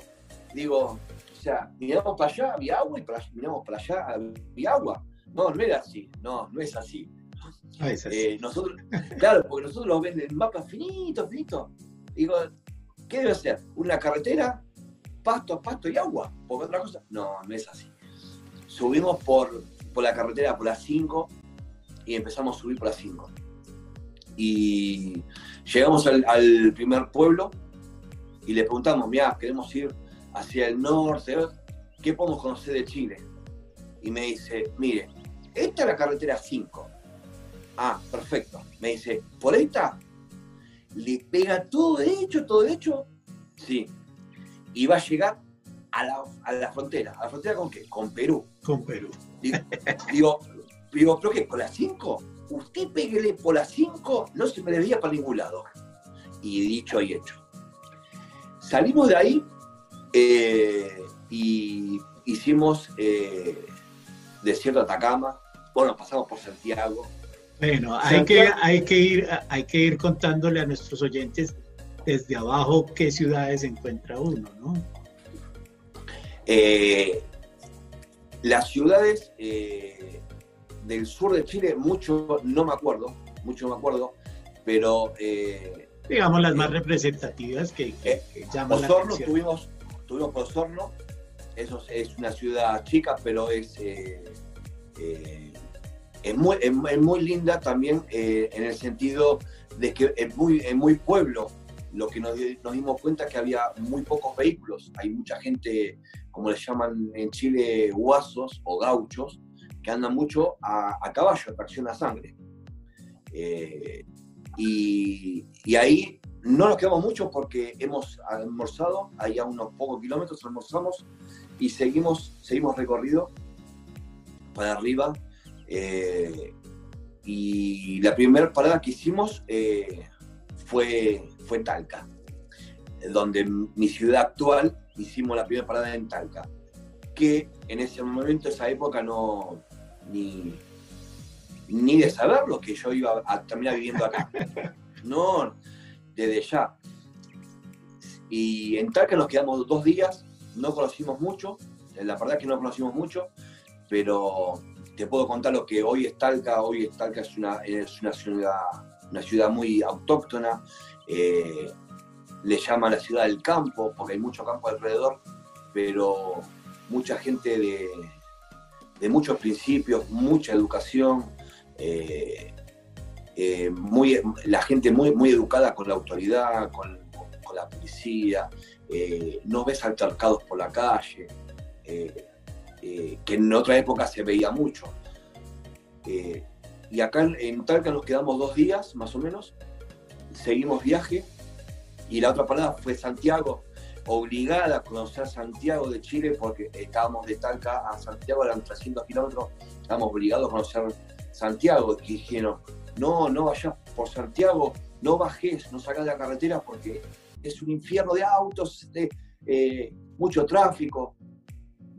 Digo, o sea, miramos para allá, había agua, y para, miramos para allá, había agua. No, no era así, no, no es así. Ah, eh, nosotros, claro, porque nosotros lo ven en mapas finitos, finitos. Digo, ¿qué debe ser? ¿Una carretera? Pasto, pasto y agua. Porque otra cosa. No, no es así. Subimos por, por la carretera por las 5 y empezamos a subir por las 5. Y llegamos al, primer pueblo y le preguntamos, mira, queremos ir hacia el norte, ¿qué podemos conocer de Chile? Y me dice, mire, esta es la carretera 5. Ah, perfecto. Me dice, ¿por esta? Le pega todo derecho, todo derecho. Sí. Y va a llegar a la, a la frontera. ¿A la frontera con qué? Con Perú. Con Perú. Digo, digo, ¿pero qué? ¿Con la 5? Usted péguele por la 5, no se me debía para ningún lado. Y dicho y hecho. Salimos de ahí eh, y hicimos eh, desierto Atacama. Bueno, pasamos por Santiago. Bueno, hay que, hay, que ir, hay que ir contándole a nuestros oyentes desde abajo qué ciudades encuentra uno, ¿no? Eh, las ciudades eh, del sur de Chile, mucho no me acuerdo, mucho no me acuerdo, pero... Eh, Digamos las más representativas que, que, llaman Osorno, la Tuvimos, tuvimos Osorno, eso es una ciudad chica, pero es, es, muy, es, muy linda también en el sentido de que es muy, es muy pueblo, lo que nos, dimos cuenta es que había muy pocos vehículos. Hay mucha gente, como les llaman en Chile, guasos o gauchos, que andan mucho a, caballo, a tracción a sangre. Eh, y, ahí no nos quedamos mucho porque hemos almorzado, ahí a unos pocos kilómetros almorzamos y seguimos, seguimos recorrido para arriba. Eh, y la primera parada que hicimos eh, fue fue Talca, donde mi ciudad actual hicimos la primera parada en Talca, que en ese momento, esa época, no ni, ni de saberlo que yo iba a terminar viviendo acá. No, desde ya. Y en Talca nos quedamos dos días, no conocimos mucho, la verdad es que no conocimos mucho, pero te puedo contar lo que hoy es Talca, hoy es Talca es una, es una ciudad, una ciudad muy autóctona, eh, le llama la ciudad del campo, porque hay mucho campo alrededor, pero mucha gente de, muchos principios, mucha educación, eh, eh, muy, la gente muy, muy educada con la autoridad, con, la policía, no ves altercados por la calle, que en otra época se veía mucho. y acá en Talca nos quedamos dos días, más o menos, seguimos viaje y la otra parada fue Santiago, obligada a conocer Santiago de Chile porque estábamos de Talca a Santiago, eran 300 kilómetros, estábamos obligados a conocer Santiago. Y dijeron, no, no vayas por Santiago, no bajes, no salgas de la carretera porque es un infierno de autos, de, eh, mucho tráfico.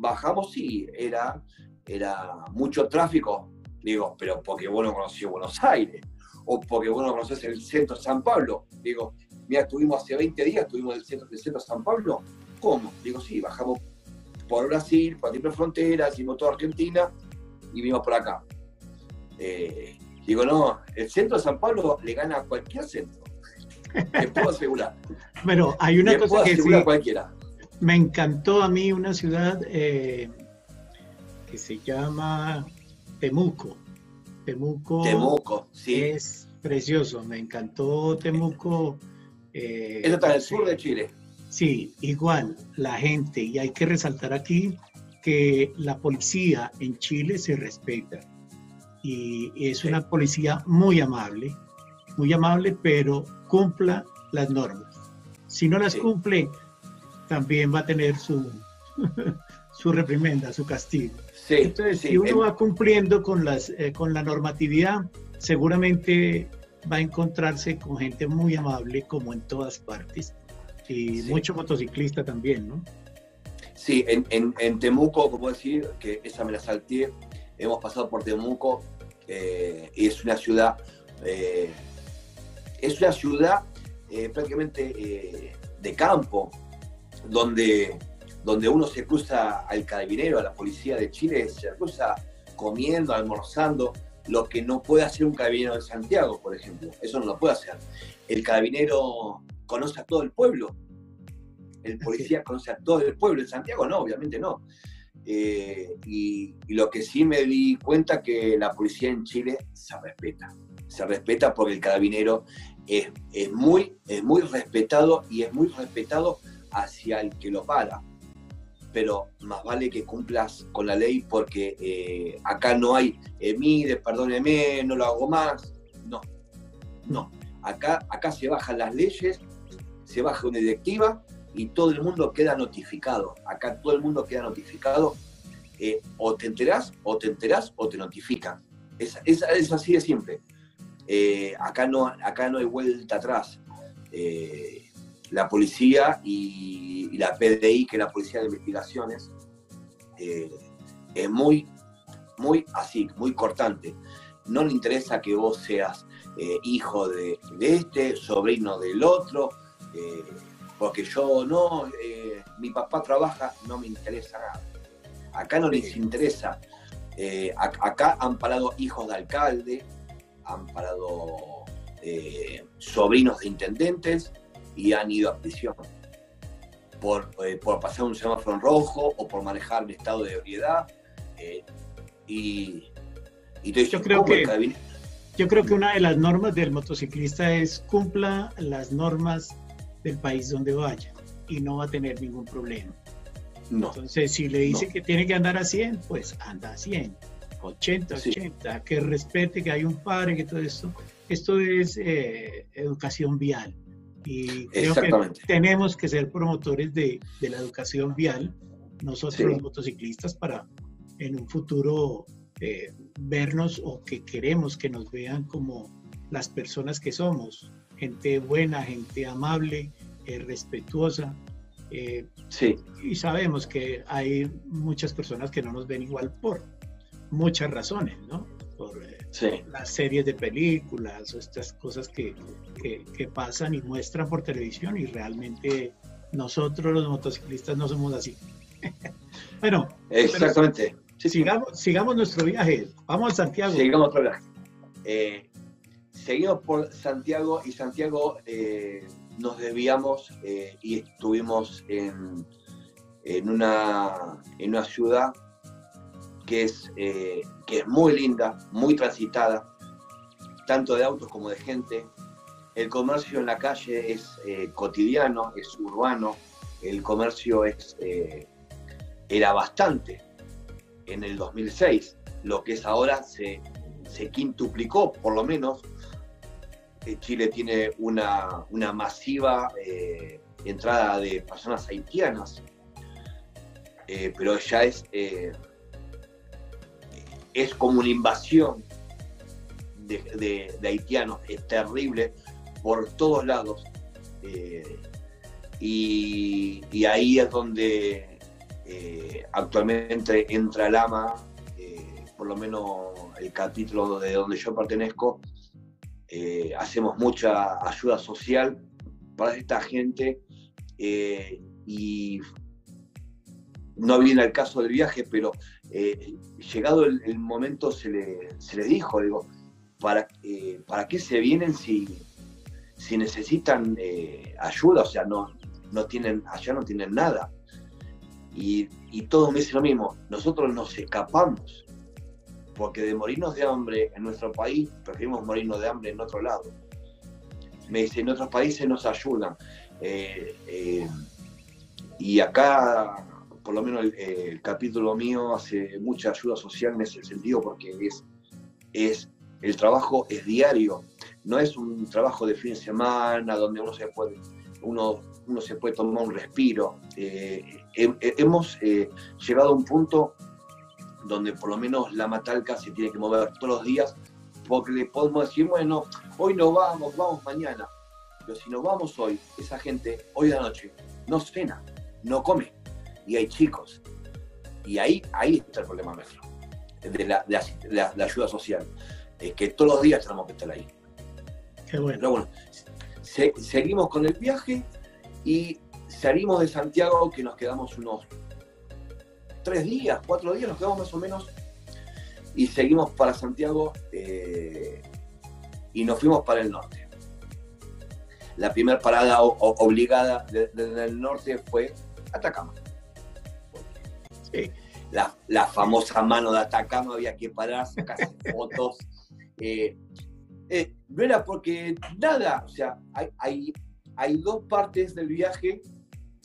Bajamos, sí, era, era mucho tráfico, digo, pero porque vos no conocías Buenos Aires o porque vos no conoces el centro de San Pablo. Digo, mira, estuvimos hace 20 días, estuvimos en el centro, del centro de San Pablo. ¿Cómo? Digo, sí, bajamos por Brasil, por la frontera, hicimos toda Argentina y vinimos por acá. Eh, digo, no, el centro de San Pablo le gana a cualquier centro. Te puedo asegurar. Pero hay una cosa que sí, cualquiera. Me encantó a mí una ciudad eh, que se llama Temuco. Temuco, Temuco sí. es precioso, me encantó Temuco. Eh, Eso está en el sur de Chile. Sí, igual, la gente, y hay que resaltar aquí que la policía en Chile se respeta y es una policía muy amable, muy amable, pero cumpla las normas. Si no las cumple, también va a tener su, su reprimenda, su castigo. Entonces, si uno va cumpliendo con, las, eh, con la normatividad, seguramente va a encontrarse con gente muy amable, como en todas partes, y mucho motociclista también, ¿no? Sí, en, en, Temuco, como decir, que esa me la salté, hemos pasado por Temuco eh, y es una ciudad, eh, es una ciudad prácticamente de campo, donde, donde uno se cruza al carabinero, a la policía de Chile, se cruza comiendo, almorzando, lo que no puede hacer un carabinero de Santiago, por ejemplo. Eso no lo puede hacer. El carabinero conoce a todo el pueblo. El policía conoce a todo el pueblo. En Santiago no, obviamente no. Eh, y, lo que sí me di cuenta que la policía en Chile se respeta. Se respeta porque el carabinero es, es, muy, es muy respetado y es muy respetado hacia el que lo para pero más vale que cumplas con la ley porque eh, acá no hay, eh, mire, perdóneme, no lo hago más. No, no. Acá, acá se bajan las leyes, se baja una directiva y todo el mundo queda notificado. Acá todo el mundo queda notificado. Eh, o te enterás, o te enterás, o te notifican. Es, es, así de simple. acá, no, acá no hay vuelta atrás la policía y, la PDI, que es la Policía de Investigaciones, eh, es muy, muy así, muy cortante. No le interesa que vos seas eh, hijo de, este, sobrino del otro, eh, porque yo no, mi papá trabaja, no me interesa nada. Acá no les interesa. acá han parado hijos de alcalde, han parado sobrinos de intendentes, y han ido a prisión por, eh, por pasar un semáforo en rojo o por manejar un estado de ebriedad. Eh, y, yo creo que yo creo que una de las normas del motociclista es cumpla las normas del país donde vaya y no va a tener ningún problema. No, Entonces, si le dice que tiene que andar a 100, pues anda a 100, 80, 80, que respete que hay un padre, que todo esto. Esto es eh, educación vial. Y creo que tenemos que ser promotores de, de la educación vial, nosotros los motociclistas, para en un futuro eh, vernos o que queremos que nos vean como las personas que somos, gente buena, gente amable, eh, respetuosa. Eh, sí. Y sabemos que hay muchas personas que no nos ven igual por muchas razones, ¿no? Por las series de películas o estas cosas que, que, pasan y muestran por televisión y realmente nosotros los motociclistas no somos así. bueno, exactamente. sigamos, sigamos nuestro viaje. Vamos a Santiago. Sigamos nuestro viaje. Eh, seguimos por Santiago y Santiago eh, nos desviamos eh, y estuvimos en, en, una, en una ciudad que es, que es muy linda, muy transitada, tanto de autos como de gente, el comercio en la calle es eh, cotidiano, es urbano, el comercio es, eh, era bastante en el 2006, lo que es ahora se, quintuplicó por lo menos. Eh, Chile tiene una, masiva entrada de personas haitianas, pero ya es, es como una invasión de, haitianos, es terrible por todos lados. Eh, y, ahí es donde eh, actualmente entra el AMA, eh, por lo menos el capítulo de donde yo pertenezco, hacemos mucha ayuda social para esta gente y no viene al caso del viaje, pero eh, llegado el, momento se le, se dijo, digo, ¿para, eh, ¿para qué se vienen si, si necesitan eh, ayuda? O sea, no, no tienen, allá no tienen nada. Y, y todos me dicen lo mismo, nosotros nos escapamos, porque de morirnos de hambre en nuestro país, preferimos morirnos de hambre en otro lado. Me dicen, en otros países nos ayudan. y acá por lo menos el, capítulo mío hace mucha ayuda social en ese sentido porque es, es el trabajo es diario, no es un trabajo de fin de semana donde uno se puede, uno, uno se puede tomar un respiro. Eh, hemos eh, llegado a un punto donde por lo menos la matalca se tiene que mover todos los días porque le podemos decir, bueno, hoy no vamos, vamos mañana. Pero si nos vamos hoy, esa gente hoy de la noche no cena, no come y hay chicos. Y ahí, ahí está el problema nuestro, de la, de ayuda social, que todos los días tenemos que estar ahí. Qué bueno. Pero bueno, seguimos con el viaje y salimos de Santiago, que nos quedamos unos tres días, cuatro días, nos quedamos más o menos, y seguimos para Santiago eh, y nos fuimos para el norte. La primera parada obligada desde el norte fue Atacama. La, famosa mano de Atacama, había que parar, sacarse fotos. Eh, eh, no era porque nada, o sea, hay, hay, dos partes del viaje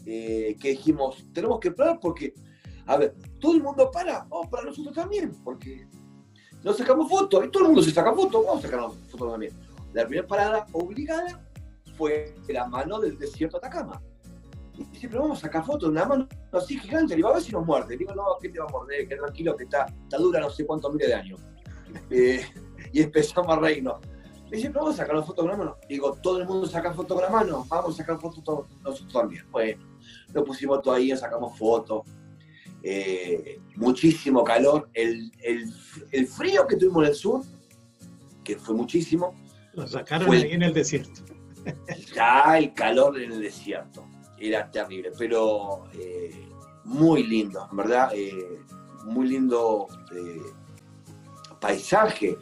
eh, que dijimos, tenemos que parar porque, a ver, todo el mundo para, vamos para nosotros también, porque nos sacamos fotos, y todo el mundo se saca fotos, vamos a sacarnos fotos también. La primera parada obligada fue la mano del desierto de Atacama. Y siempre vamos a sacar fotos, una mano así gigante, le digo, a ver si nos muerde. digo, no, ¿qué te va a morder? Que tranquilo, que está, está dura no sé cuántos miles de años. Eh, y empezamos a reírnos. Le dice, pero vamos a sacar fotos con la mano. Digo, todo el mundo saca fotos con la mano, vamos a sacar fotos todos, nosotros también. Bueno, lo pusimos todo ahí, sacamos fotos. Eh, muchísimo calor. El, el, el, frío que tuvimos en el sur, que fue muchísimo. Lo sacaron ahí en el desierto. Ya el calor en el desierto era terrible, pero eh, muy lindo, verdad, eh, muy lindo eh, paisaje,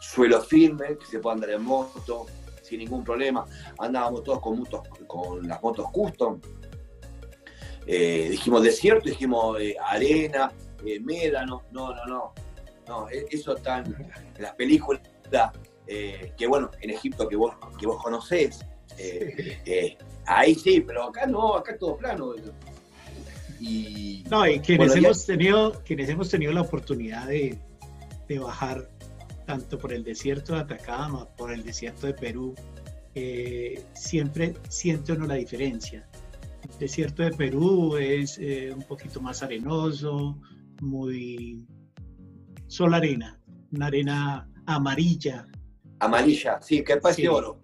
suelo firme, que se puede andar en moto sin ningún problema, andábamos todos con, motos, con las motos custom, dijimos desierto, dijimos arena, médano, no, no, no, no, e, eso está en las películas, que bueno, en Egipto que vos, que vos conocés, Ahí sí, pero acá no, acá es todo plano. Y, no, y quienes, hemos tenido, quienes hemos tenido la oportunidad de, bajar tanto por el desierto de Atacama, por el desierto de Perú, eh, siempre siente uno la diferencia. El desierto de Perú es eh, un poquito más arenoso, muy solo arena, una arena amarilla. Amarilla, sí, que parece oro.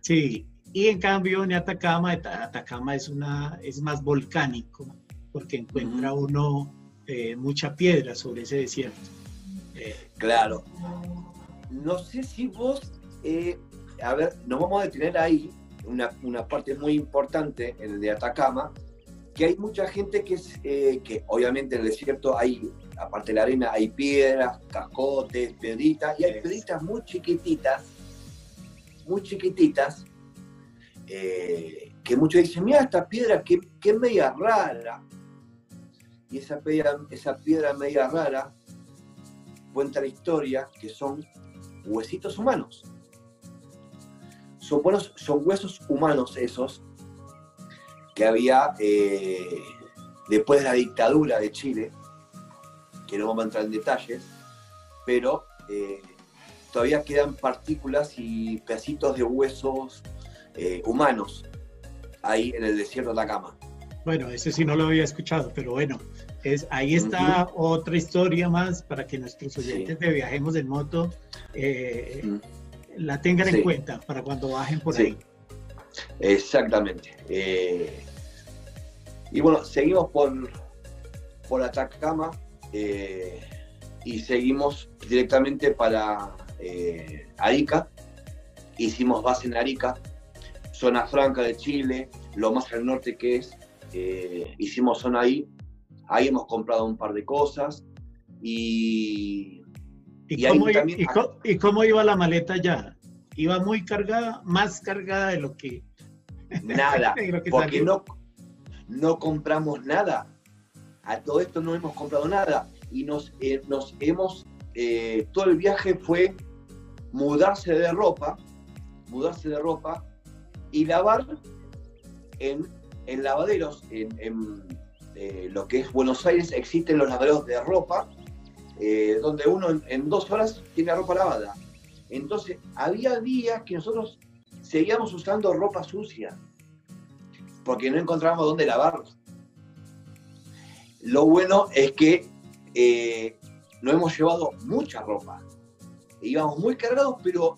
Sí, y en cambio en Atacama, Atacama es, una, es más volcánico, porque encuentra uno eh, mucha piedra sobre ese desierto. Eh, claro. No sé si vos, eh, a ver, nos vamos a detener ahí, una, una, parte muy importante, en el de Atacama, que hay mucha gente que, es, que obviamente en el desierto hay, aparte de la arena, hay piedras, cascotes, piedritas, y hay piedritas muy chiquititas, muy chiquititas, eh, que muchos dicen, mira esta piedra, que, es media rara. Y esa piedra, esa piedra media rara cuenta la historia que son huesitos humanos. Son, buenos, son huesos humanos esos que había eh, después de la dictadura de Chile, que no vamos a entrar en detalles, pero eh, todavía quedan partículas y pedacitos de huesos eh, humanos ahí en el desierto de Atacama. Bueno, ese sí no lo había escuchado, pero bueno, es, ahí está otra historia más para que nuestros oyentes de Viajemos en Moto eh, la tengan en cuenta para cuando bajen por ahí. Exactamente. Eh, y bueno, seguimos por, por Atacama y seguimos directamente para Arica. Hicimos base en Arica zona franca de Chile, lo más al norte que es, eh, hicimos zona ahí, ahí hemos comprado un par de cosas y... ¿Y, cómo, iba la maleta ya? ¿Iba muy cargada, más cargada de lo que... Nada, porque no, no compramos nada. A todo esto no hemos comprado nada y nos, eh, nos hemos, eh, todo el viaje fue mudarse de ropa, mudarse de ropa y lavar en, lavaderos, en, eh, lo que es Buenos Aires, existen los lavaderos de ropa, donde uno en, dos horas tiene ropa lavada. Entonces, había días que nosotros seguíamos usando ropa sucia, porque no encontrábamos dónde lavarla. Lo bueno es que eh, no hemos llevado mucha ropa. Íbamos muy cargados, pero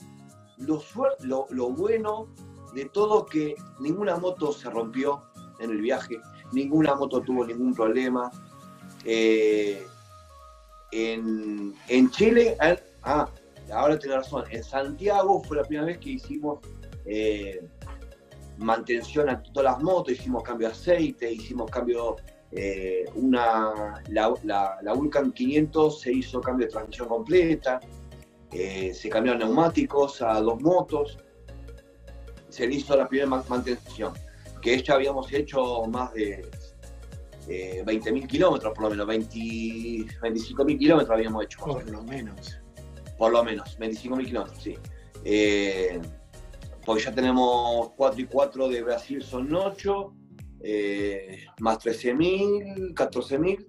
lo, lo, bueno de todo que ninguna moto se rompió en el viaje, ninguna moto tuvo ningún problema. Eh, en, Chile, ah, ahora tengo razón, en Santiago fue la primera vez que hicimos eh, mantención a todas las motos, hicimos cambio de aceite, hicimos cambio eh, una, la, la, Vulcan 500 se hizo cambio de transmisión completa, eh, se cambiaron neumáticos a dos motos, se hizo la primera mantención, que ya habíamos hecho más de eh, 20.000 kilómetros, por lo menos, 25.000 kilómetros habíamos hecho. Por lo menos. Por lo menos, 25.000 kilómetros, sí. Eh, porque ya tenemos 4 y 4 de Brasil son 8, eh, más 13.000, 14.000.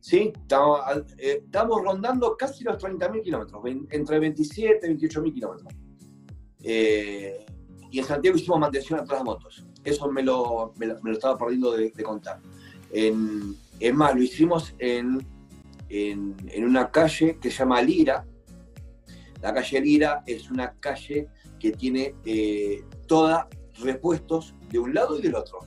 Sí, estamos, eh, estamos, rondando casi los 30.000 kilómetros, entre 27 y 28.000 kilómetros. Eh, y en Santiago hicimos mantención a todas las motos. Eso me lo, me lo, estaba perdiendo de, contar. En, es más, lo hicimos en, en, en, una calle que se llama Lira. La calle Lira es una calle que tiene eh, toda repuestos de un lado y del otro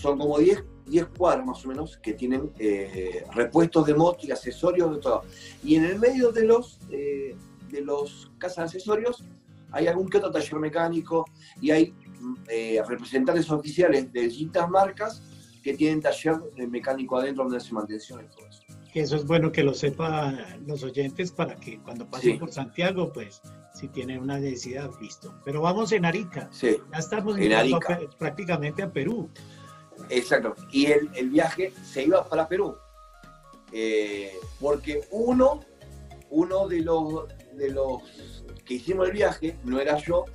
son como 10, 10 cuadros más o menos que tienen eh, repuestos de moto y accesorios de todo. Y en el medio de los, eh, de los casas de accesorios hay algún que otro taller mecánico y hay eh, representantes oficiales de distintas marcas que tienen taller mecánico adentro donde se mantención y todo eso. Eso es bueno que lo sepan los oyentes para que cuando pasen por Santiago, pues si tienen una necesidad, listo. Pero vamos en Arica. Sí. Ya estamos en prácticamente a Perú. Exacto. Y el, el viaje se iba para Perú. Eh, porque uno, uno de los, de los que hicimos el viaje, no era yo,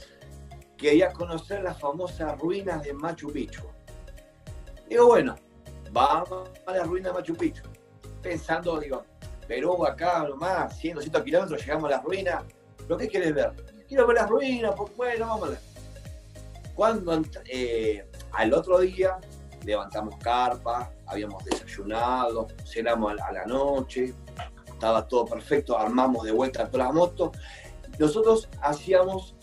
quería conocer las famosas ruinas de Machu Picchu. Digo, bueno, vamos a las ruinas de Machu Picchu. Pensando, digo, Perú acá nomás, 100, 200 kilómetros, llegamos a las ruinas. ¿Lo que quieres ver? Quiero ver las ruinas, pues bueno, vamos a ver. Cuando eh, al otro día levantamos carpa, habíamos desayunado, cenamos a la noche, estaba todo perfecto, armamos de vuelta todas las motos. Nosotros hacíamos,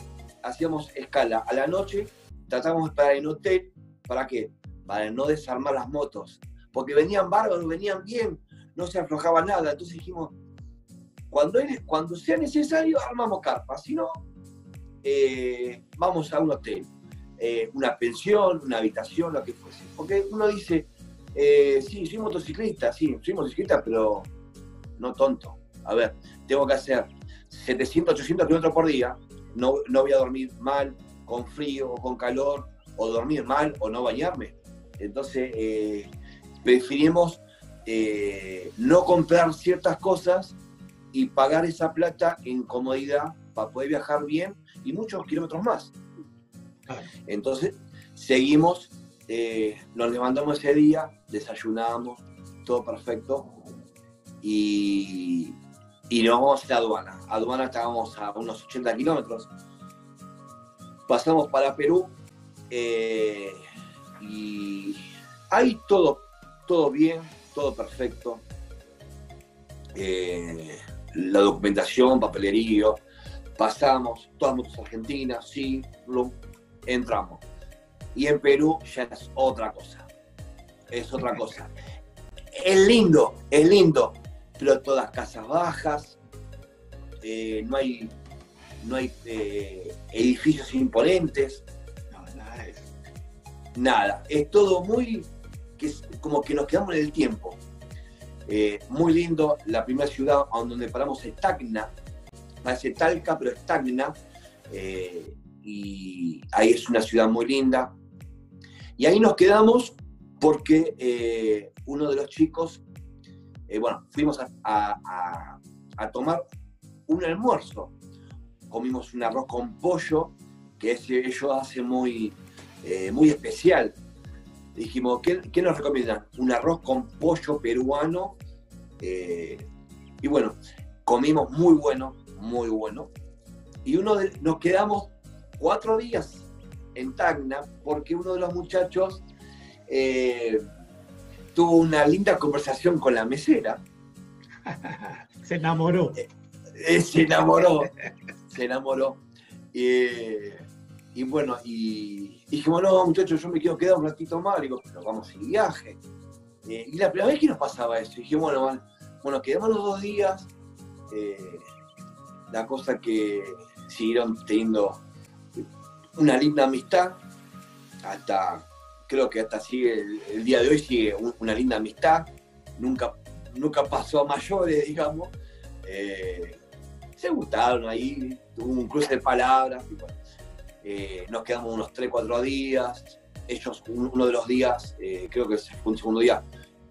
hacíamos escala a la noche, tratamos de estar en hotel, ¿para qué? Para no desarmar las motos, porque venían bárbaros, venían bien, no se aflojaba nada, entonces dijimos, cuando, cuando sea necesario armamos carpa, si no, eh, vamos a un hotel. Eh, una pensión, una habitación, lo que fuese. Porque uno dice, eh, sí, soy motociclista, sí, soy motociclista, pero no tonto. A ver, tengo que hacer 700, 800 kilómetros por día, no, no voy a dormir mal, con frío o con calor, o dormir mal o no bañarme. Entonces, eh, preferimos eh, no comprar ciertas cosas y pagar esa plata en comodidad para poder viajar bien y muchos kilómetros más. Entonces, seguimos, eh, nos levantamos ese día, desayunamos, todo perfecto, y, y nos vamos a la aduana. Aduana estábamos a unos 80 kilómetros. Pasamos para Perú eh, y ahí todo, todo bien, todo perfecto. Eh, la documentación, papelerío, pasamos, todas motos argentinas, sí, entramos. Y en Perú ya es otra cosa. Es otra cosa. Es lindo, es lindo, pero todas casas bajas, eh, no hay, no hay eh, edificios imponentes. nada es. Nada, es todo muy, que como que nos quedamos en el tiempo. Eh, muy lindo, la primera ciudad donde paramos es Tacna, parece Talca, pero es Tacna, y ahí es una ciudad muy linda. Y ahí nos quedamos porque uno de los chicos, bueno, fuimos a, tomar un almuerzo. Comimos un arroz con pollo, que ellos hacen muy, muy especial dijimos, ¿qué, nos recomiendan? Un arroz con pollo peruano. Eh, y bueno, comimos muy bueno, muy bueno. Y uno nos quedamos cuatro días en Tacna porque uno de los muchachos eh, tuvo una linda conversación con la mesera. se enamoró. Eh, se enamoró, se enamoró. y bueno, y y dijimos, no, muchachos, yo me quiero quedar un ratito más. digo, pero vamos en viaje. Eh, y la primera vez que nos pasaba eso, dije, bueno, bueno, quedamos los dos días. Eh, la cosa que siguieron teniendo una linda amistad, hasta, creo que hasta sigue, el, día de hoy sigue una linda amistad, nunca, nunca pasó a mayores, digamos. Eh, se gustaron ahí, tuvo un cruce de palabras. Eh, nos quedamos unos 3, 4 días. Ellos, uno de los días, eh, creo que fue un segundo día,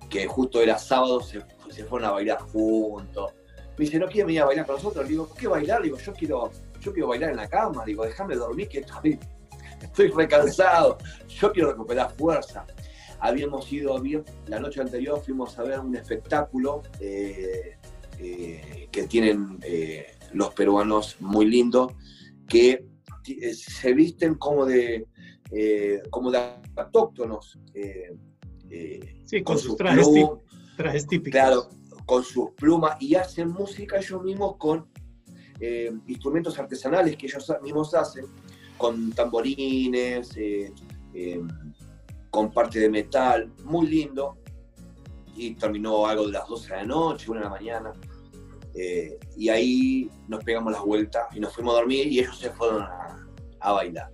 que justo era sábado, se, fueron a bailar juntos. Me dice, ¿no quieren venir a bailar con nosotros? Le digo, ¿qué bailar? digo, yo quiero, yo quiero bailar en la cama. digo, déjame dormir, que estoy, estoy recansado. Yo quiero recuperar fuerza. Habíamos ido, la noche anterior fuimos a ver un espectáculo eh, que tienen los peruanos muy lindo, que eh, se visten como de, eh, como de autóctonos. Eh, sí, con, sus trajes, típicos. Claro, con sus plumas y hacen música ellos mismos con instrumentos artesanales que ellos mismos hacen, con tamborines, con parte de metal, muy lindo. Y terminó algo de las 12 de la noche, una de la mañana. y ahí nos pegamos las vueltas y nos fuimos a dormir y ellos se fueron a, bailar.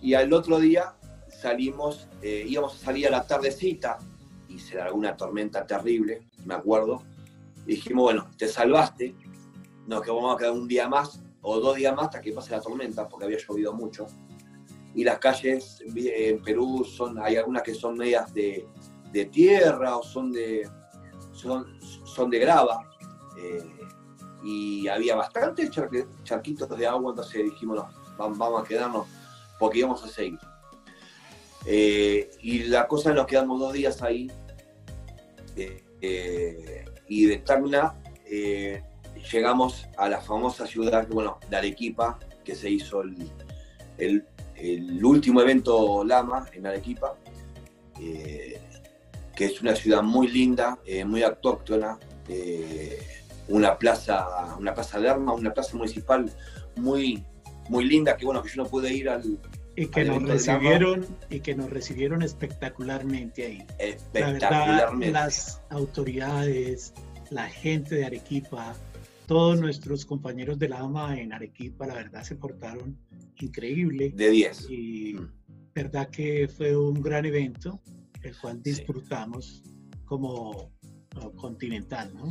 Y al otro día salimos, eh, íbamos a salir a la tardecita y se da una tormenta terrible, me acuerdo. Dijimos, bueno, te salvaste, nos vamos a quedar un día más o dos días más hasta que pase la tormenta, porque había llovido mucho. Y las calles en Perú son, hay algunas que son medias de, tierra o son de, son, son de grava. Eh, y había bastantes charquitos de agua, entonces dijimos, no, vamos a quedarnos porque íbamos a seguir. Eh, y la cosa nos quedamos dos días ahí eh, eh, y de Tacna llegamos a la famosa ciudad, bueno, de Arequipa, que se hizo el, último evento Lama en Arequipa, que es una ciudad muy linda, muy autóctona, una plaza, una plaza de armas, una plaza municipal muy, muy linda, que bueno, que yo no pude ir al... Y que nos recibieron y que nos recibieron espectacularmente ahí. Espectacularmente. las autoridades, la gente de Arequipa, todos nuestros compañeros de la AMA en Arequipa, la verdad se portaron increíble. De 10. Y mm. verdad que fue un gran evento, el cual disfrutamos como, continental, ¿no?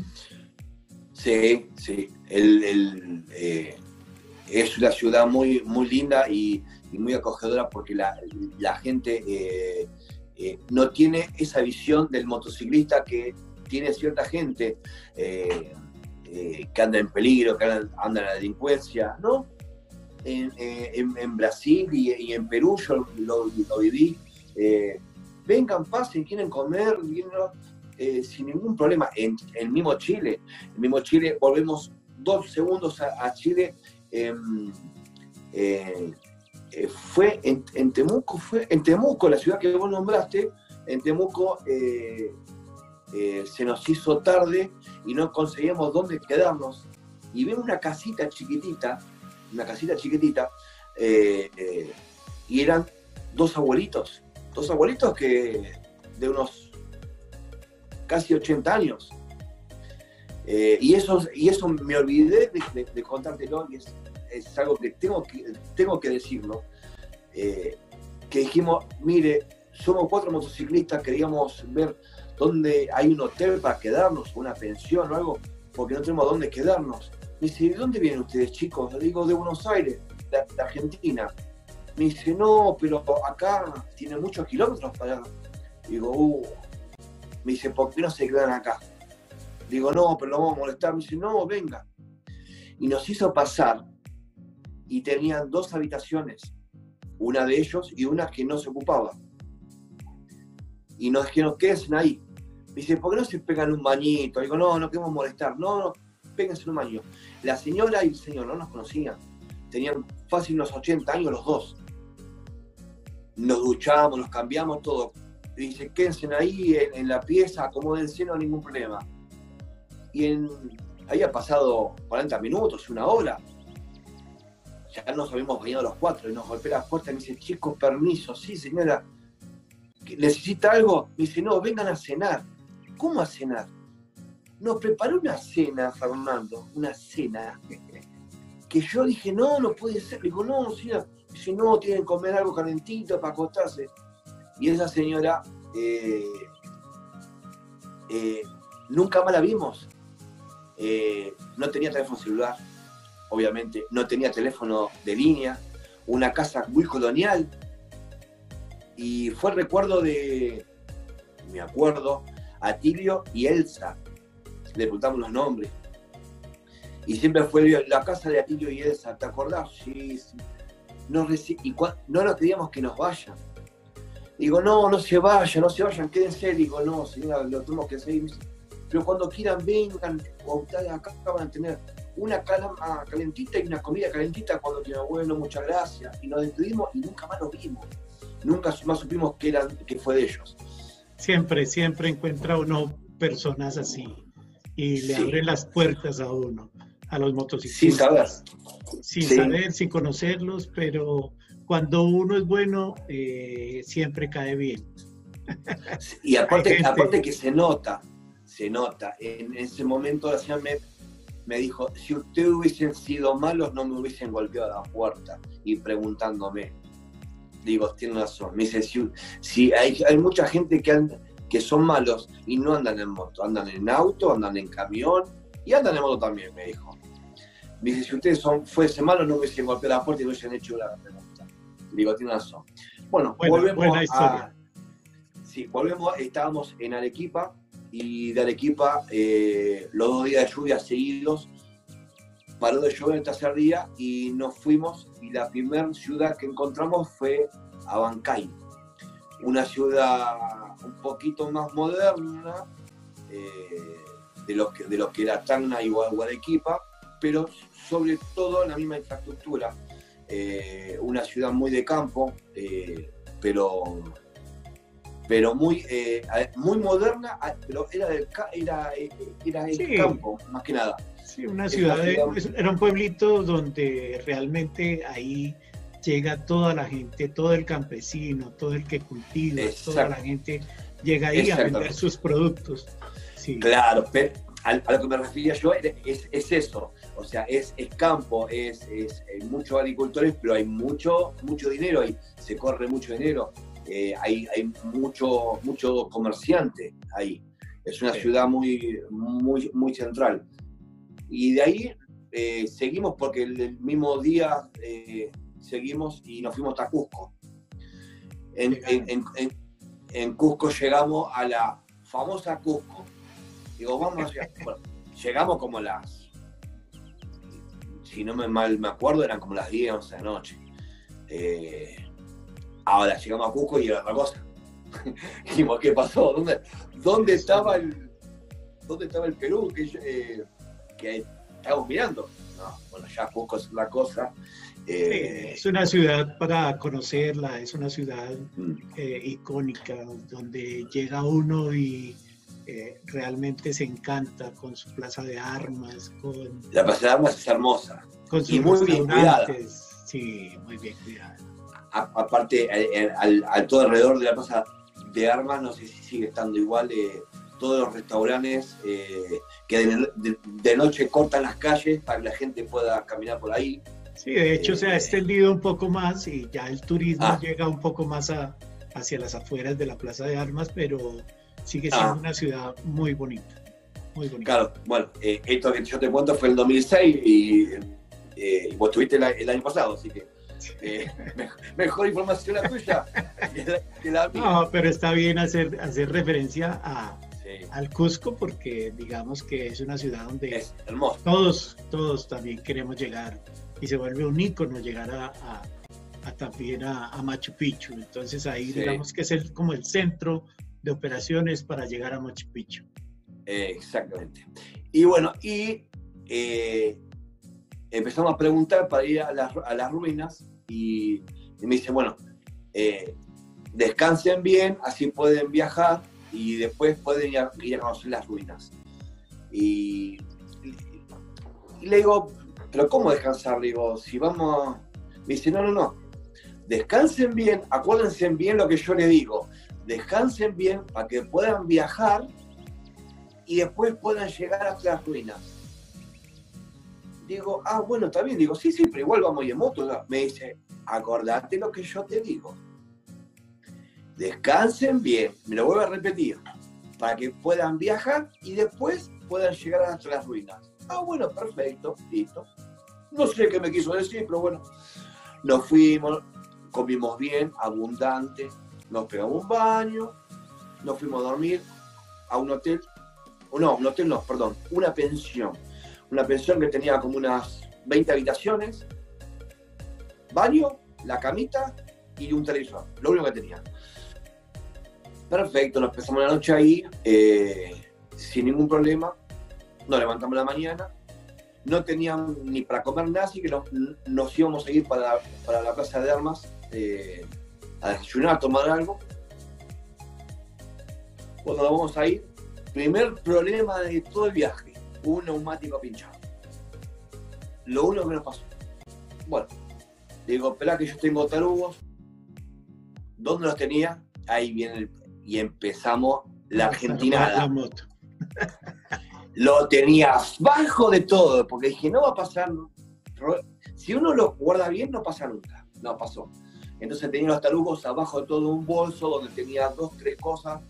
Sí, sí. El, el eh, es una ciudad muy, muy linda y, muy acogedora porque la, gente eh, eh, no tiene esa visión del motociclista que tiene cierta gente eh, que anda en peligro, que anda, en la delincuencia, ¿no? En, Brasil y, en Perú yo lo, viví. vengan, pasen, quieren comer, sin ningún problema. En, el mismo Chile, en mismo Chile, volvemos dos segundos a Chile Em, eh, eh, fue en, Temuco, fue en Temuco, la ciudad que vos nombraste, en Temuco eh, se nos hizo tarde y no conseguíamos dónde quedarnos. Y vimos una casita chiquitita, una casita chiquitita, y eran dos abuelitos, dos abuelitos que de unos casi 80 años. y, eso, y eso me olvidé de, de, contártelo y es es algo que tengo que, tengo que decirlo, eh, que dijimos, mire, somos cuatro motociclistas, queríamos ver dónde hay un hotel para quedarnos, una pensión o algo, porque no tenemos dónde quedarnos. Me dice, ¿de dónde vienen ustedes, chicos? Le digo, de Buenos Aires, de, Argentina. Me dice, no, pero acá tiene muchos kilómetros para allá. Digo, uh. Me dice, ¿por qué no se quedan acá? Digo, no, pero lo vamos a molestar. Me dice, no, venga. Y nos hizo pasar y tenían dos habitaciones, una de ellos y una que no se ocupaba. Y nos dijeron, quédense ahí. Me dice, ¿por qué no se pegan un bañito? Digo, no, no queremos molestar. No, no, péguense un baño. La señora y el señor no nos conocían. Tenían fácil unos 80 años los dos. Nos duchamos, nos cambiamos todo. Dice, quédense ahí en, la pieza, acomódense, no hay ningún problema. Y en, había pasado 40 minutos, una hora. Ya nos habíamos bañado los cuatro y nos golpea la puerta y me dice, chicos, permiso, sí señora, ¿necesita algo? Me dice, no, vengan a cenar. ¿Cómo a cenar? Nos preparó una cena, Fernando, una cena, que yo dije, no, no puede ser. digo, no, señora, no, tienen que comer algo calentito para acostarse. Y esa señora, eh, eh, nunca más la vimos. Eh, no tenía teléfono celular, obviamente, no tenía teléfono de línea, una casa muy colonial. Y fue el recuerdo de, me acuerdo, Atilio y Elsa. Le preguntamos los nombres. Y siempre fue la casa de Atilio y Elsa, ¿te acordás? Sí, sí. Y no nos pedíamos que nos vayan. Digo, no, no se vayan, no se vayan, quédense. Digo, no, señora, lo tenemos que seguir pero cuando quieran vengan, o ustedes acá van a tener una calama calentita y una comida calentita cuando quieran, bueno, muchas gracias. Y nos despedimos y nunca más lo vimos. Nunca más supimos que, eran, que fue de ellos. Siempre, siempre encuentra uno personas así y le abren las puertas a uno, a los motociclistas. Sin saber. Sin saber, sin conocerlos, pero cuando uno es bueno, eh, siempre cae bien. Y aparte, aparte que se nota, se nota. En ese momento la señora me, dijo, si ustedes hubiesen sido malos, no me hubiesen golpeado a la puerta y preguntándome. Digo, tiene razón. Me dice, si, hay, hay, mucha gente que, que son malos y no andan en moto, andan en auto, andan en camión y andan en moto también, me dijo. Me dice, si ustedes son, fuesen malos, no hubiesen golpeado la puerta y no hubiesen hecho la pregunta. Digo, tiene razón. Bueno, volvemos a... Sí, volvemos, estábamos en Arequipa, y de Arequipa eh, los dos días de lluvia seguidos. Paró de llover el tercer día y nos fuimos y la primera ciudad que encontramos fue Abancay, una ciudad un poquito más moderna eh, de, lo que, de lo que era Tacna y Arequipa, pero sobre todo la misma infraestructura. Eh, una ciudad muy de campo, pero pero muy, eh, muy moderna, pero era del era, eh, era el campo, más que nada. Sí, una ciudad, era un pueblito donde realmente ahí llega toda la gente, todo el campesino, todo el que cultiva, toda la gente llega ahí a vender sus productos. Sí. Claro, pero a, lo que me refería yo es, es eso, o sea, es, es campo, es, es, hay muchos agricultores, pero hay mucho, mucho dinero ahí, se corre mucho dinero eh, hay, mucho, mucho comerciante ahí. Es una ciudad muy, muy, muy central. Y de ahí eh, seguimos porque el, mismo día eh, seguimos y nos fuimos a Cusco. En, en, Cusco llegamos a la famosa Cusco. Digo, vamos, llegamos como las, si no me mal me acuerdo, eran como las 10, 11 de la noche. Ahora llegamos a Cusco y era otra cosa. Dijimos, ¿qué pasó? ¿Dónde, dónde, estaba, el, dónde estaba el Perú que, eh, que estábamos mirando? No, bueno, ya Cusco es la cosa. Eh, es una ciudad para conocerla, es una ciudad mm. eh, icónica donde llega uno y realmente se encanta con su plaza de armas. Con, la plaza de armas es hermosa. Con sus y muy bien cuidada. Sí, muy bien cuidada aparte, al, todo alrededor de la plaza de armas, no sé si sigue estando igual, eh, todos los restaurantes eh, que de, noche cortan las calles para que la gente pueda caminar por ahí. Sí, de hecho se ha eh, extendido un poco más y ya el turismo ah. llega un poco más a, hacia las afueras de la Plaza de Armas, pero sigue siendo ah. una ciudad muy bonita. Muy bonita. Claro, bueno, eh, esto que yo te cuento fue el 2006 y eh, vos estuviste el, año pasado, así que eh, mejor, información la tuya que la, mía. No, pero está bien hacer, hacer referencia a, al Cusco porque digamos que es una ciudad donde todos, todos también queremos llegar y se vuelve un ícono llegar a, también a, Machu Picchu. Entonces ahí digamos que es el, como el centro de operaciones para llegar a Machu Picchu. exactamente. Y bueno, y eh, empezamos a preguntar para ir a las, ruinas y, me dice, bueno, eh, descansen bien, así pueden viajar y después pueden ir a, conocer las ruinas. Y, le digo, pero ¿cómo descansar? Le digo, si vamos... Me dice, no, no, no. Descansen bien, acuérdense bien lo que yo les digo. Descansen bien para que puedan viajar y después puedan llegar hasta las ruinas. Digo, ah, bueno, está bien. Digo, sí, sí, pero igual vamos en moto. Me dice, acordate lo que yo te digo descansen bien, me lo vuelvo a repetir, para que puedan viajar y después puedan llegar hasta las ruinas. Ah, bueno, perfecto, listo. No sé qué me quiso decir, pero bueno, nos fuimos, comimos bien, abundante, nos pegamos un baño, nos fuimos a dormir a un hotel, o no, un hotel no, perdón, una pensión. Una pensión que tenía como unas 20 habitaciones, baño, la camita y un televisor, lo único que tenía. Perfecto, nos empezamos la noche ahí, eh, sin ningún problema. Nos levantamos la mañana. No teníamos ni para comer nada, así que nos, íbamos a ir para, la plaza de armas eh, a desayunar, a tomar algo. Cuando vamos a ir, primer problema de todo el viaje, un neumático pinchado. Lo único que nos pasó. Bueno, digo, espera que yo tengo tarugos. ¿Dónde los tenía? Ahí viene el, y empezamos la Argentina. La moto. Lo tenía bajo de todo, porque dije, no va a pasar. Si uno lo guarda bien, no pasa nunca. No pasó. Entonces tenía los tarugos abajo de todo un bolso donde tenía dos, tres cosas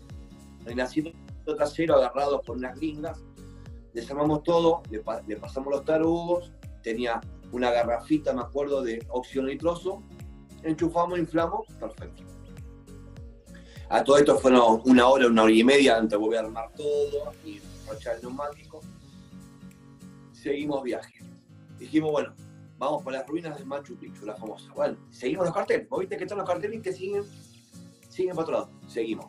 en asiento trasero agarrados por unas gringas. Desarmamos todo, le, pasamos los tarugos, tenía una garrafita, me acuerdo, de óxido nitroso, enchufamos, inflamos, perfecto. A todo esto fueron una hora, una hora y media antes de volver a armar todo y rachar el neumático. Seguimos viaje. Dijimos, bueno, vamos por las ruinas de Machu Picchu, la famosa. Bueno, seguimos los carteles. Vos viste que están los carteles y que siguen, siguen para otro lado. Seguimos.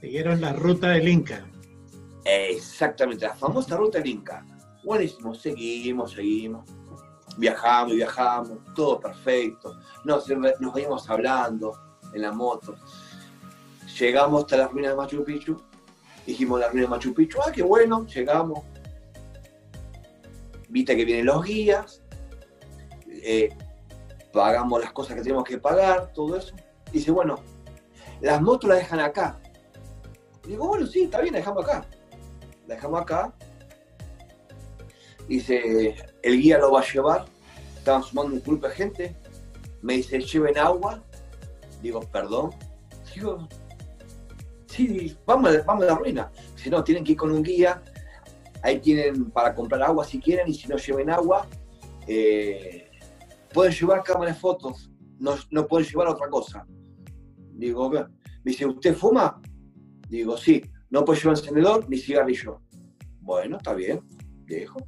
Siguieron la ruta del Inca. Exactamente, la famosa ruta del Inca. Buenísimo, seguimos, seguimos. Viajamos, viajamos, todo perfecto. Nos, nos veníamos hablando en la moto. Llegamos hasta las ruinas de Machu Picchu. Dijimos las ruinas de Machu Picchu, ah, qué bueno, llegamos. Viste que vienen los guías. Eh, pagamos las cosas que tenemos que pagar, todo eso. Dice, bueno, las motos las dejan acá. digo, bueno, sí, está bien, la dejamos acá. La dejamos acá. Dice, el guía lo va a llevar. Estaban sumando un grupo de gente. Me dice, lleven agua. Digo, perdón. Digo, sí, vamos, a la ruina. Si no, tienen que ir con un guía. Ahí tienen para comprar agua si quieren y si no lleven agua, eh, pueden llevar cámaras de fotos, no, no, pueden llevar otra cosa. Digo, me dice, ¿usted fuma? Digo, sí, no puede llevar encendedor ni cigarrillo. Bueno, está bien, dejo.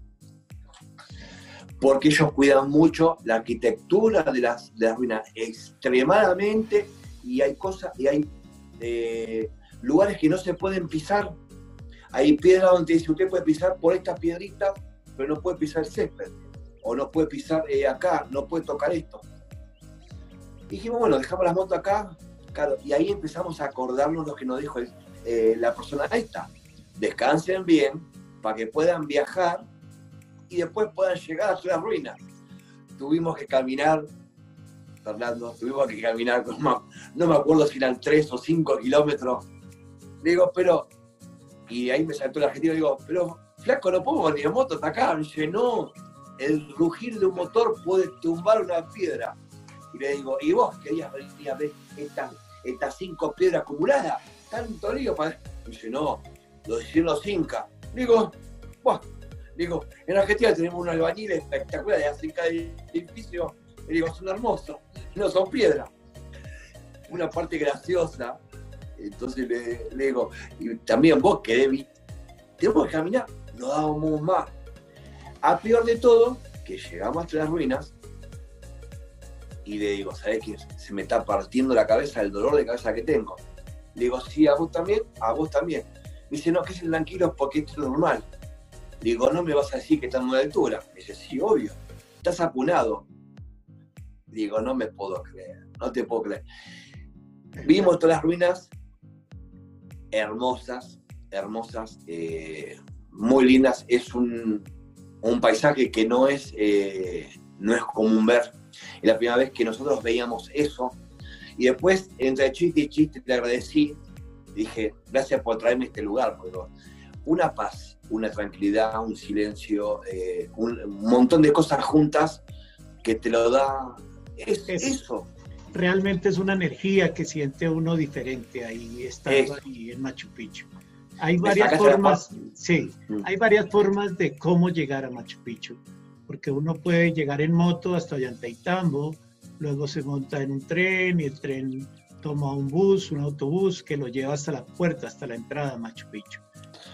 Porque ellos cuidan mucho la arquitectura de las, de las ruinas, extremadamente, y hay cosas, y hay eh, lugares que no se pueden pisar. Hay piedras donde dice, usted puede pisar por estas piedritas, pero no puede pisar el césped. O no puede pisar eh, acá, no puede tocar esto. dijimos, bueno, dejamos las motos acá. Claro, y ahí empezamos a acordarnos lo que nos dijo eh, la persona esta. Descansen bien para que puedan viajar y después puedan llegar a las ruinas. Tuvimos que caminar Fernando, tuvimos que caminar, no me acuerdo si eran tres o cinco kilómetros digo, pero. Y ahí me saltó el argentino, digo, pero flaco, no puedo ni la moto hasta acá. Me dice, no, el rugir de un motor puede tumbar una piedra. Y le digo, ¿y vos querías venir a ver esta, estas cinco piedras acumuladas, tanto lío para... dice, no, lo decían los incas. Digo, bueno, digo, en Argentina tenemos un albañil espectacular de hace cada edificio, y digo, son hermosos, no son piedras. Una parte graciosa, entonces le, digo, y también vos que tenemos que caminar, no damos más. A peor de todo, que llegamos hasta las ruinas y le digo, ¿sabes qué? Se me está partiendo la cabeza el dolor de cabeza que tengo. Le digo, sí, a vos también, a vos también. Me dice, no, que es tranquilo porque esto es normal. Le digo, no me vas a decir que estamos de altura. Me dice, sí, obvio. Estás apunado. Digo, no me puedo creer, no te puedo creer. Vimos todas las ruinas hermosas, hermosas, eh, muy lindas. Es un, un paisaje que no es, eh, no es común ver. Y la primera vez que nosotros veíamos eso. Y después, entre chiste y chiste, le agradecí. Dije, gracias por traerme este lugar. Porque una paz, una tranquilidad, un silencio, eh, un, montón de cosas juntas que te lo da es, eso. Realmente es una energía que siente uno diferente ahí, estando ahí en Machu Picchu. Hay varias formas, sí, mm. hay varias formas de cómo llegar a Machu Picchu, porque uno puede llegar en moto hasta Ollantaytambo, luego se monta en un tren y el tren toma un bus, un autobús que lo lleva hasta la puerta, hasta la entrada a Machu Picchu.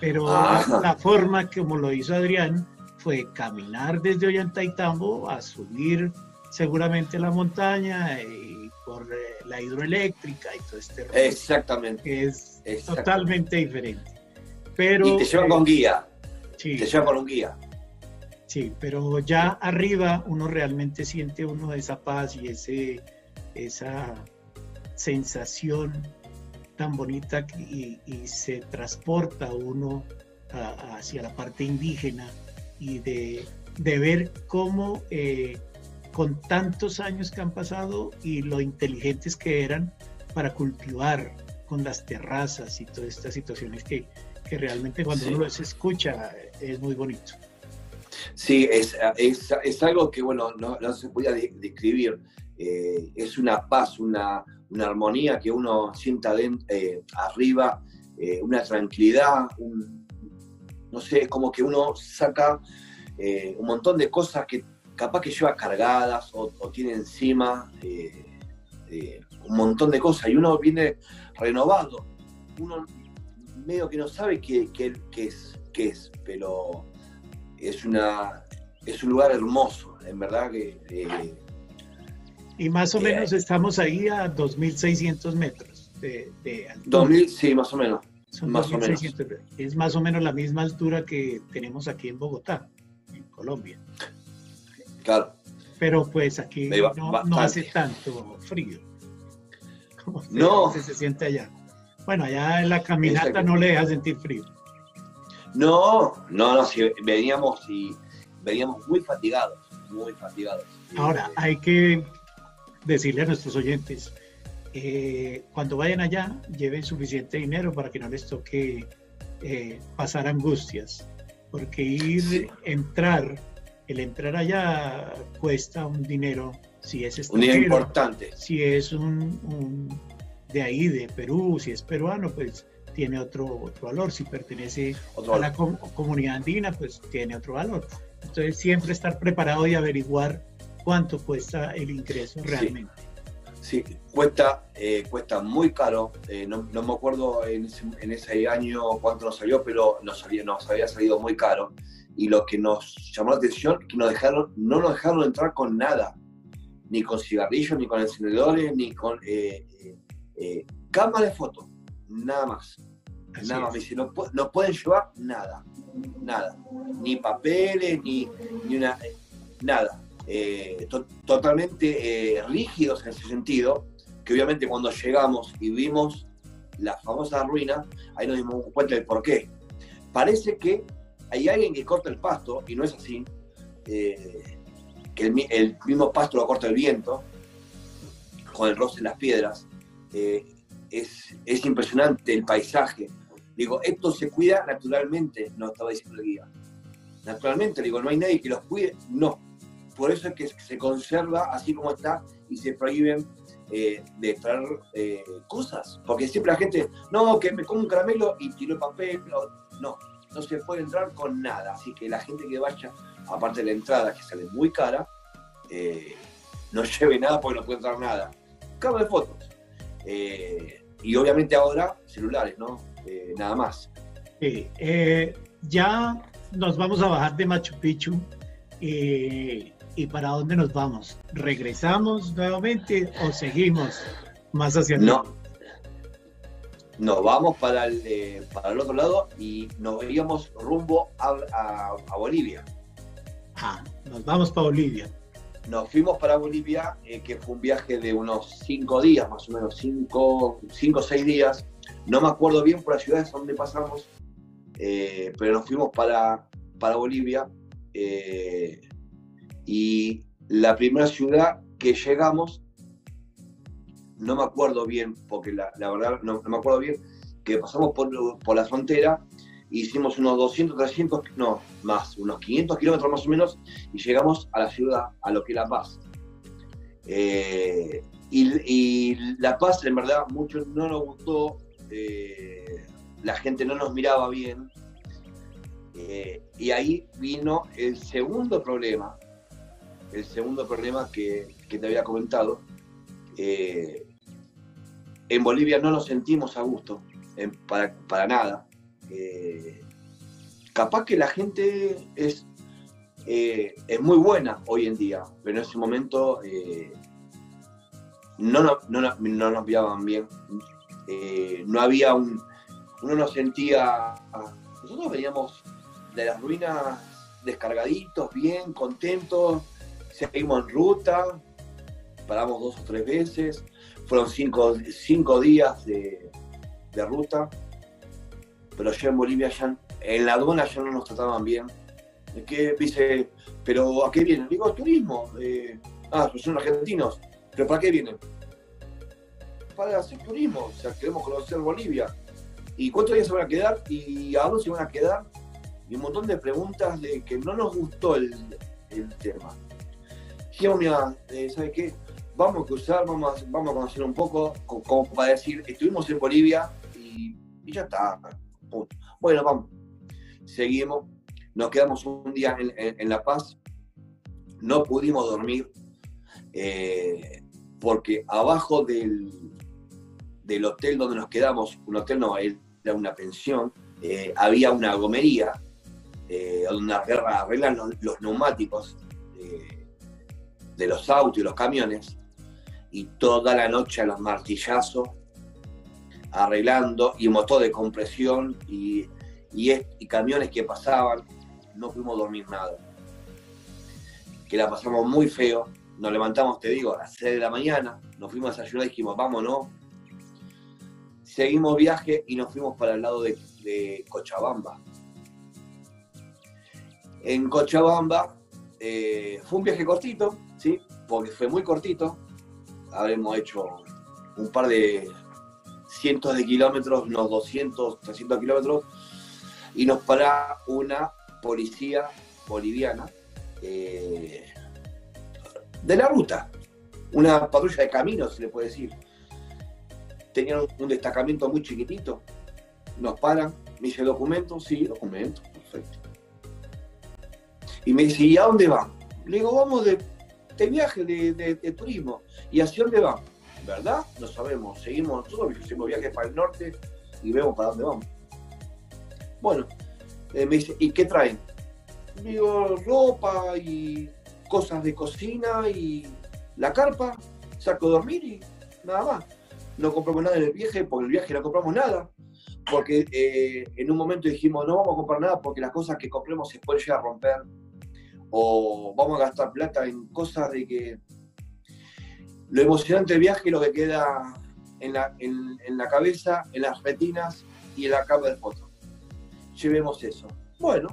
Pero ah. la, forma como lo hizo Adrián fue caminar desde Ollantaytambo a subir seguramente la montaña y por eh, la hidroeléctrica y todo este rollo. Exactamente. Es totalmente diferente. Pero, y te llevan con eh, guía. Sí, te llevan con un guía. Sí, pero ya arriba uno realmente siente uno esa paz y ese, esa sensación tan bonita y, se transporta uno hacia la parte indígena y de, ver cómo eh, con tantos años que han pasado y lo inteligentes que eran para cultivar con las terrazas y todas estas situaciones que, que realmente cuando uno los escucha es muy bonito. Sí, es, es, es algo que, bueno, no, no se podía describir. Eh, es una paz, una, una, armonía que uno sienta eh, arriba, eh, una tranquilidad, no sé, es como que uno saca un montón de cosas que capaz que lleva cargadas o, o tiene encima un montón de cosas y uno viene renovado. Uno medio que no sabe qué, es, qué es, pero es, una, es un lugar hermoso, en verdad que... Eh, y más o menos estamos ahí a 2.600 metros de, de altura. 2000, sí, más o menos. más o menos. Es más o menos la misma altura que tenemos aquí en Bogotá, en Colombia. Claro. Pero pues aquí no, hace tanto frío como no. se siente allá. Bueno, allá en la caminata no le deja sentir frío. No, no, no, si veníamos y veníamos muy fatigados, muy fatigados. Ahora, hay que decirle a nuestros oyentes, eh, cuando vayan allá, lleven suficiente dinero para que no les toque eh, pasar angustias, porque ir, entrar, el entrar allá cuesta un dinero, si es Un dinero importante. Si es un de ahí, de Perú, si es peruano, pues tiene otro, otro valor. Si pertenece a la comunidad andina, pues tiene otro valor. Entonces, siempre estar preparado y averiguar cuánto cuesta el ingreso realmente. Sí, cuesta, eh, cuesta muy caro. Eh, no, me acuerdo en ese, año cuánto nos salió, pero nos, había, nos había salido muy caro. Y lo que nos llamó la atención es que nos dejaron, no nos dejaron entrar con nada, ni con cigarrillos, ni con encendedores, ni con eh, eh, cámara de foto, nada más. nada más. Me dice, no, pueden llevar nada, nada. Ni papeles, ni, ni una, nada. Eh, totalmente eh, rígidos en ese sentido, que obviamente cuando llegamos y vimos la famosa ruina, ahí nos dimos cuenta del por qué. Parece que hay alguien que corta el pasto, y no es así, que el, mismo pasto lo corta el viento, con el roce en las piedras, eh, es, es, impresionante el paisaje. Digo, esto se cuida naturalmente, no estaba diciendo el guía. Naturalmente, digo, no hay nadie que los cuide, no. Por eso es que se conserva así como está y se prohíben eh, de traer eh, cosas. Porque siempre la gente, no, que me como un caramelo y tiro el papel. No se puede entrar con nada. Así que la gente que vaya, aparte de la entrada, que sale muy cara, eh, no lleve nada porque no puede entrar nada. Cámara de fotos. y obviamente ahora celulares, ¿no? nada más. ya nos vamos a bajar de Machu Picchu. ¿Y para dónde nos vamos? ¿Regresamos nuevamente o seguimos más hacia el No. Nos vamos para el, eh, para el otro lado y nos iríamos rumbo a, Bolivia. Ah, nos vamos para Bolivia. Nos fuimos para Bolivia, eh, que fue un viaje de unos cinco días, más o menos, cinco, o seis días. No me acuerdo bien por las ciudades donde pasamos, eh, pero nos fuimos para, para Bolivia. Y la primera ciudad que llegamos, no me acuerdo bien, porque la, verdad no, me acuerdo bien, que pasamos por, la frontera, hicimos unos 200, 300, no, más, unos 500 kilómetros más o menos, y llegamos a la ciudad, a lo que es La Paz. Eh, y, La Paz, en verdad, mucho no nos gustó, eh, la gente no nos miraba bien, eh, y ahí vino el segundo problema, el segundo problema que, te había comentado, en Bolivia no nos sentimos a gusto, para, nada. Eh, capaz que la gente es, eh, es muy buena hoy en día, pero en ese momento no, no, no, nos miraban bien. no había un. Uno nos sentía. Nosotros veníamos de las ruinas descargaditos, bien, contentos, seguimos en ruta, paramos dos o tres veces, fueron cinco, días de, ruta, pero ya en Bolivia, ya, en la aduana ya no nos trataban bien. Que dice, pero ¿a qué vienen? Digo, turismo. Eh, ah, son argentinos. ¿Pero para qué vienen? Para hacer turismo, o sea, queremos conocer Bolivia. ¿Y cuántos días se van a quedar? ¿Y a dónde se van a quedar? Y un montón de preguntas de que no nos gustó el tema dijimos, eh, ¿sabes qué? Vamos a cruzar, vamos a, vamos a conocer un poco, como para decir, estuvimos en Bolivia y, ya está. Bueno, vamos. Seguimos, nos quedamos un día en, La Paz, no pudimos dormir eh, porque abajo del, del hotel donde nos quedamos, un hotel no, era una pensión, eh, había una gomería donde arreglan los, los neumáticos de los autos y los camiones, y toda la noche a los martillazos, arreglando, y motor de compresión, y, y, camiones que pasaban, no pudimos dormir nada. Que la pasamos muy feo, nos levantamos, te digo, a las 6 de la mañana, nos fuimos a ayudar y dijimos, vámonos. Seguimos viaje y nos fuimos para el lado de, Cochabamba. En Cochabamba eh, fue un viaje cortito, ¿sí? Porque fue muy cortito. Habremos hecho un par de cientos de kilómetros, unos 200, 300 kilómetros, y nos para una policía boliviana eh, de la ruta, una patrulla de caminos, se le puede decir. Tenían un destacamento muy chiquitito, nos paran, me dice documentos, sí, documentos, perfecto. Y me dice, ¿y a dónde van? Le digo, vamos de este viaje de, turismo. ¿Y hacia dónde vamos? ¿Verdad? No sabemos. Seguimos nosotros, hicimos viajes para el norte y vemos para dónde vamos. Bueno, eh, me dice, ¿y qué traen? Digo, ropa y cosas de cocina y la carpa, saco de dormir y nada más. No compramos nada en el viaje, porque el viaje no compramos nada. Porque eh, en un momento dijimos, no vamos a comprar nada porque las cosas que compremos se pueden llegar a romper o vamos a gastar plata en cosas de que lo emocionante del viaje es lo que queda en la, en, la cabeza, en las retinas y en la cámara de foto. Llevemos eso. Bueno,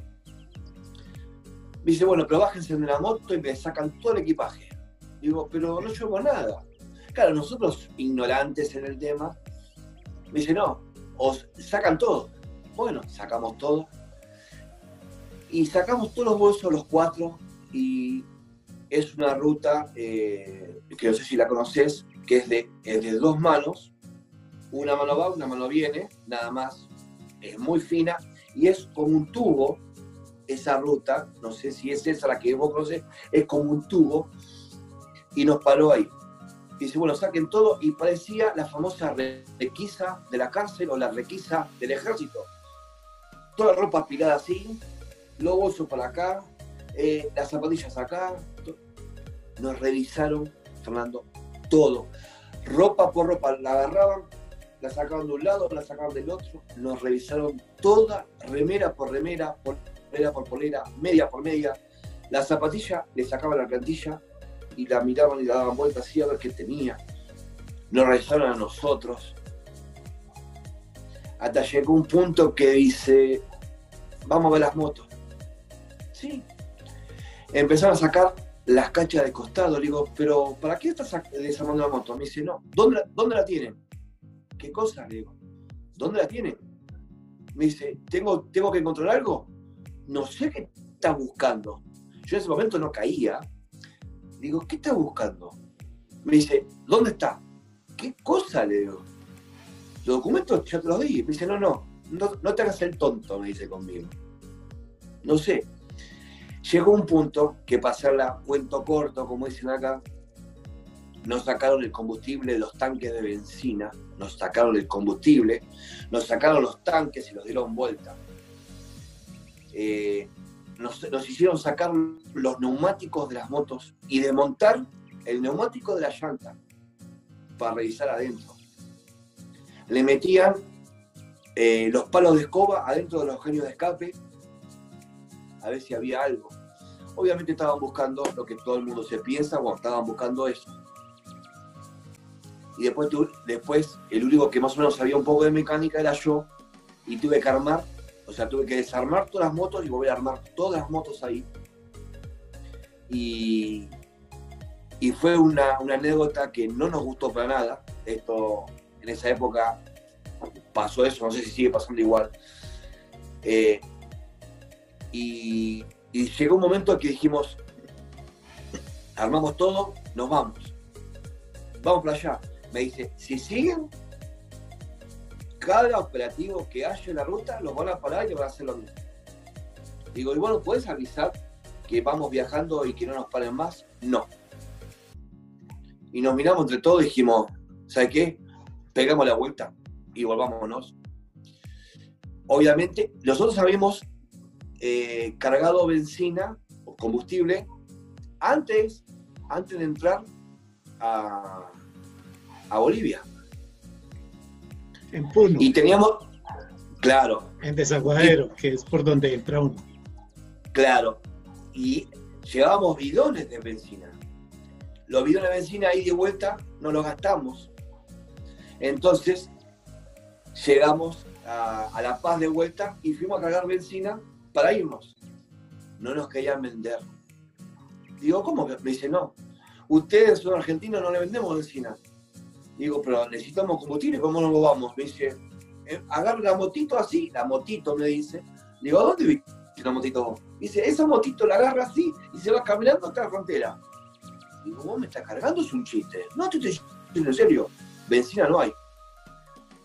dice, bueno, pero bájense de la moto y me sacan todo el equipaje. Digo, pero no llevo nada. Claro, nosotros, ignorantes en el tema, me dice, no, os sacan todo. Bueno, sacamos todo y sacamos todos los bolsos, los cuatro, y es una ruta eh, que no sé si la conoces, que es de, de dos manos, una mano va, una mano viene, nada más, es muy fina y es como un tubo, esa ruta, no sé si es esa la que vos conocés, es como un tubo, y nos paró ahí. Y dice, bueno, saquen todo, y parecía la famosa requisa de la cárcel o la requisa del ejército. Toda ropa apilada así, los bolsos para acá, eh, las zapatillas acá. Nos revisaron, Fernando, todo. Ropa por ropa, la agarraban, la sacaban de un lado, la sacaban del otro, nos revisaron toda, remera por remera, polera por polera, media por media. La zapatilla le sacaban la plantilla y la miraban y la daban vuelta así a ver qué tenía. Nos revisaron a nosotros. Hasta llegó un punto que dice, vamos a ver las motos. Empezaron a sacar las cachas de costado. Le digo, pero ¿para qué estás desarmando la moto? Me dice, no. ¿Dónde, dónde la tienen? ¿Qué cosa? Le digo, ¿dónde la tiene? Me dice, ¿tengo, ¿tengo que encontrar algo? No sé qué estás buscando. Yo en ese momento no caía. Digo, ¿qué estás buscando? Me dice, ¿dónde está? ¿Qué cosa? Le digo. Los documentos ya te los di. Me dice, no, no, no te hagas el tonto, me dice conmigo. No sé. Llegó un punto que para hacerla cuento corto, como dicen acá, nos sacaron el combustible de los tanques de benzina, nos sacaron el combustible, nos sacaron los tanques y los dieron vuelta. Eh, nos, hicieron sacar los neumáticos de las motos y desmontar el neumático de la llanta para revisar adentro. Le metían eh, los palos de escoba adentro de los genios de escape a ver si había algo. Obviamente estaban buscando lo que todo el mundo se piensa cuando estaban buscando eso y después, después el único que más o menos sabía un poco de mecánica era yo, y tuve que armar, o sea, tuve que desarmar todas las motos y volver a armar todas las motos ahí. Y, y fue una, anécdota que no nos gustó para nada. Esto, en esa época pasó eso, no sé si sigue pasando igual. Eh, y, llegó un momento que dijimos, armamos todo, nos vamos. Vamos para allá me dice, si siguen, cada operativo que haya en la ruta los van a parar y van a hacer lo mismo. Digo, y bueno, ¿puedes avisar que vamos viajando y que no nos paren más? No. Y nos miramos entre todos y dijimos, ¿sabes qué? Pegamos la vuelta y volvámonos. Obviamente, nosotros habíamos eh, cargado benzina o combustible antes, antes de entrar a, a Bolivia. En Puno. Y teníamos, claro. En Desaguadero, que es por donde entra uno. Claro. Y llevábamos bidones de benzina. Los bidones de benzina ahí de vuelta no los gastamos. Entonces, llegamos a, a, La Paz de vuelta y fuimos a cargar benzina para irnos. No nos querían vender. Digo, ¿cómo? Me dice, no. Ustedes son argentinos, no le vendemos benzina. Digo, pero necesitamos combustible, ¿cómo no lo vamos? Me dice, eh, agarra la motito así, la motito me dice. Digo, ¿a dónde viste la motito Dice, esa motito la agarra así y se va caminando hasta la frontera. Digo, vos me estás cargando, es un chiste. No te estoy diciendo en serio, benzina no hay.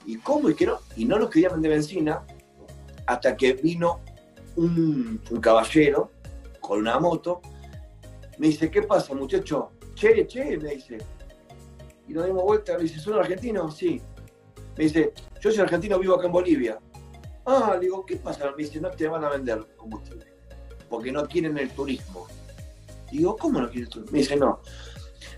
¿Y cómo? Y que no, y no nos querían vender benzina hasta que vino un, caballero con una moto. Me dice, ¿qué pasa, muchacho? Che, che, me dice, y nos dimos vuelta, me dice, ¿son argentinos? Sí. Me dice, yo soy argentino, vivo acá en Bolivia. Ah, le digo, ¿qué pasa? Me dice, no te van a vender combustible, porque no quieren el turismo. Digo, ¿cómo no quieren el turismo? Me dice, no,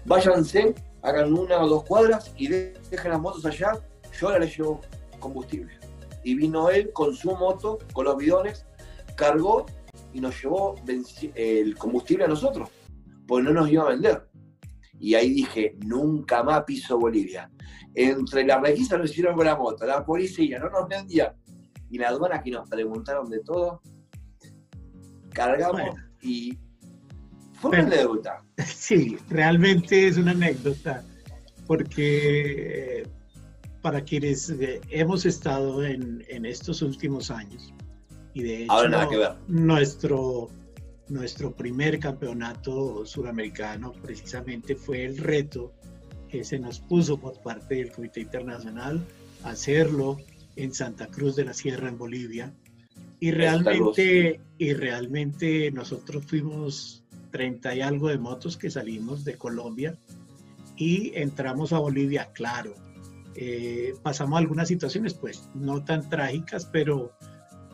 váyanse, hagan una o dos cuadras y dejen las motos allá, yo ahora les llevo combustible. Y vino él con su moto, con los bidones, cargó y nos llevó el combustible a nosotros, porque no nos iba a vender. Y ahí dije, nunca más piso Bolivia. Entre la requisa nos hicieron con la moto, la policía no nos vendía. Y la aduana que nos preguntaron de todo, cargamos y fue una anécdota. Sí, realmente es una anécdota, porque para quienes eh, hemos estado en, en estos últimos años, y de hecho nada que ver. nuestro nuestro primer campeonato suramericano precisamente fue el reto que se nos puso por parte del Comité Internacional hacerlo en Santa Cruz de la Sierra, en Bolivia. Y realmente, y realmente nosotros fuimos 30 y algo de motos que salimos de Colombia y entramos a Bolivia, claro. Eh, pasamos algunas situaciones, pues no tan trágicas, pero,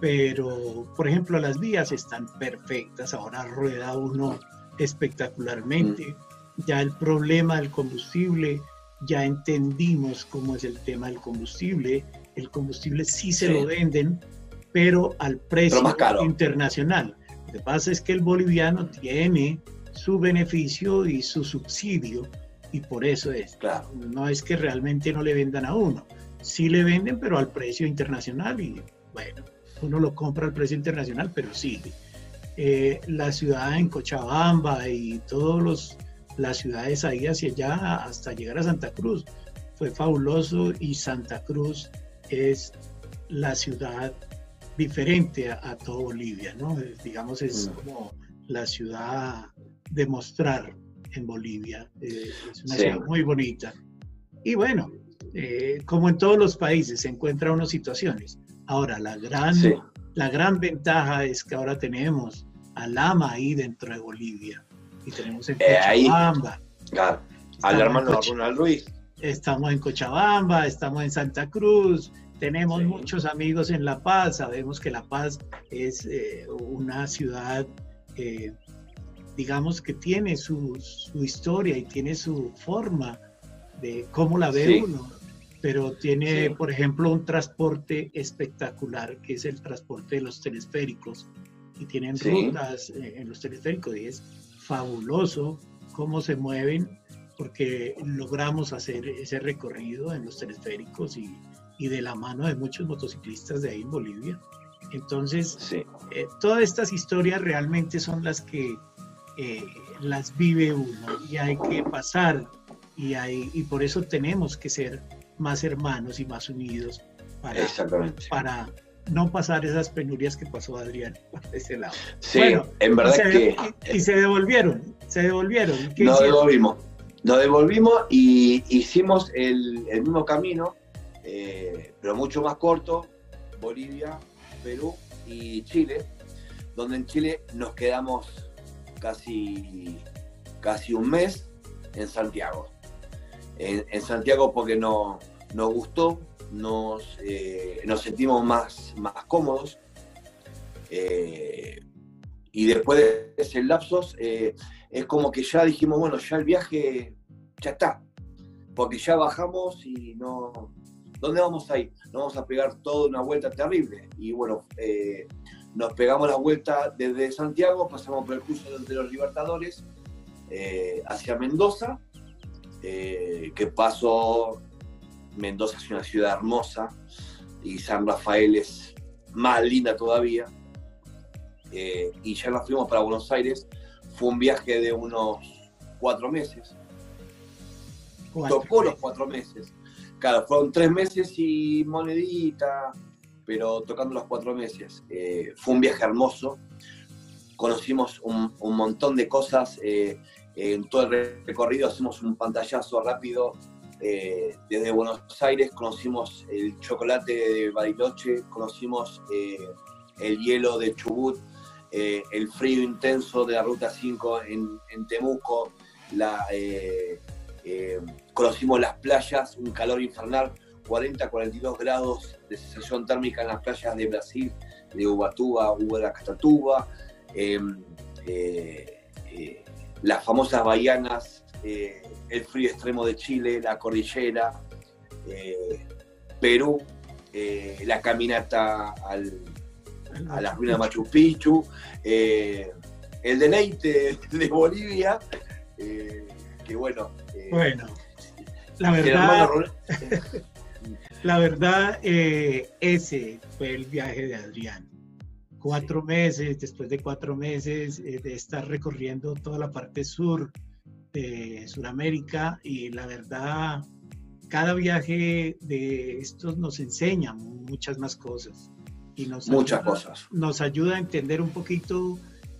pero por ejemplo las vías están perfectas, ahora rueda uno espectacularmente. Mm. Ya el problema del combustible, ya entendimos cómo es el tema del combustible. El combustible sí se lo venden, pero al precio internacional. Lo que pasa es que el boliviano tiene su beneficio y su subsidio y por eso es. Claro. No es que realmente no le vendan a uno. Sí le venden, pero al precio internacional y bueno, uno lo compra al precio internacional, pero sigue. Eh, la ciudad en Cochabamba y todas las ciudades ahí hacia allá hasta llegar a Santa Cruz. Fue fabuloso y Santa Cruz es la ciudad diferente a, todo Bolivia, ¿no? Digamos, es mm. como la ciudad de mostrar en Bolivia. Eh, es una ciudad muy bonita. Y bueno, eh, como en todos los países, se encuentran unas situaciones. Ahora, la gran, la gran ventaja es que ahora tenemos a Lama ahí dentro de Bolivia. Y tenemos en eh, Cochabamba. claro, al hermano Ronald Ruiz. Estamos en Cochabamba, estamos en Santa Cruz, tenemos muchos amigos en La Paz, sabemos que La Paz es una ciudad digamos que tiene su, historia y tiene su forma de cómo la ve uno, pero tiene, por ejemplo, un transporte espectacular, que es el transporte de los telesféricos, y tienen rutas eh, en los telesféricos, y es fabuloso cómo se mueven, porque logramos hacer ese recorrido en los telesféricos y, y de la mano de muchos motociclistas de ahí en Bolivia. Entonces, eh, todas estas historias realmente son las que eh, las vive uno y hay que pasar y, hay, y por eso tenemos que ser más hermanos y más unidos para, para no pasar esas penurias que pasó Adrián por ese lado. Sí, en verdad que... Y, se devolvieron, se devolvieron. Nos devolvimos, nos devolvimos y hicimos el, el mismo camino, eh, pero mucho más corto, Bolivia, Perú y Chile, donde en Chile nos quedamos casi, casi un mes en Santiago. En, Santiago porque no, nos gustó, nos, eh, nos sentimos más, más cómodos. Eh, y después de ese lapsos, eh, es como que ya dijimos, bueno, ya el viaje ya está, porque ya bajamos y no... ¿Dónde vamos a ir? Nos vamos a pegar toda una vuelta terrible. Y bueno, nos pegamos la vuelta desde Santiago, pasamos por el curso de los Libertadores hacia Mendoza, eh, que pasó, Mendoza es una ciudad hermosa y San Rafael es más linda todavía. Eh, y ya nos fuimos para Buenos Aires. Fue un viaje de unos cuatro meses. Tocó los cuatro meses. Claro, fueron tres meses y monedita, pero tocando los cuatro meses. Eh, fue un viaje hermoso, conocimos un, montón de cosas, eh, en todo el recorrido hacemos un pantallazo rápido. Eh, desde Buenos Aires conocimos el chocolate de Bariloche, conocimos el hielo de Chubut, el frío intenso de la Ruta 5 en, Temuco, conocimos las playas, un calor infernal, 40, 42 grados de sensación térmica en las playas de Brasil, de Ubatuba, eh, eh, las famosas bahianas, eh, el frío extremo de Chile, la cordillera, Perú, la caminata a la ruina de Machu Picchu, el deleite de Bolivia, que bueno. bueno, la verdad. La verdad, eh, ese fue el viaje de Adrián. Cuatro meses, después de cuatro meses eh, de estar recorriendo toda la parte sur de Sudamérica y la verdad, cada viaje de estos nos enseña muchas más cosas. Y nos muchas cosas. Nos ayuda a entender un poquito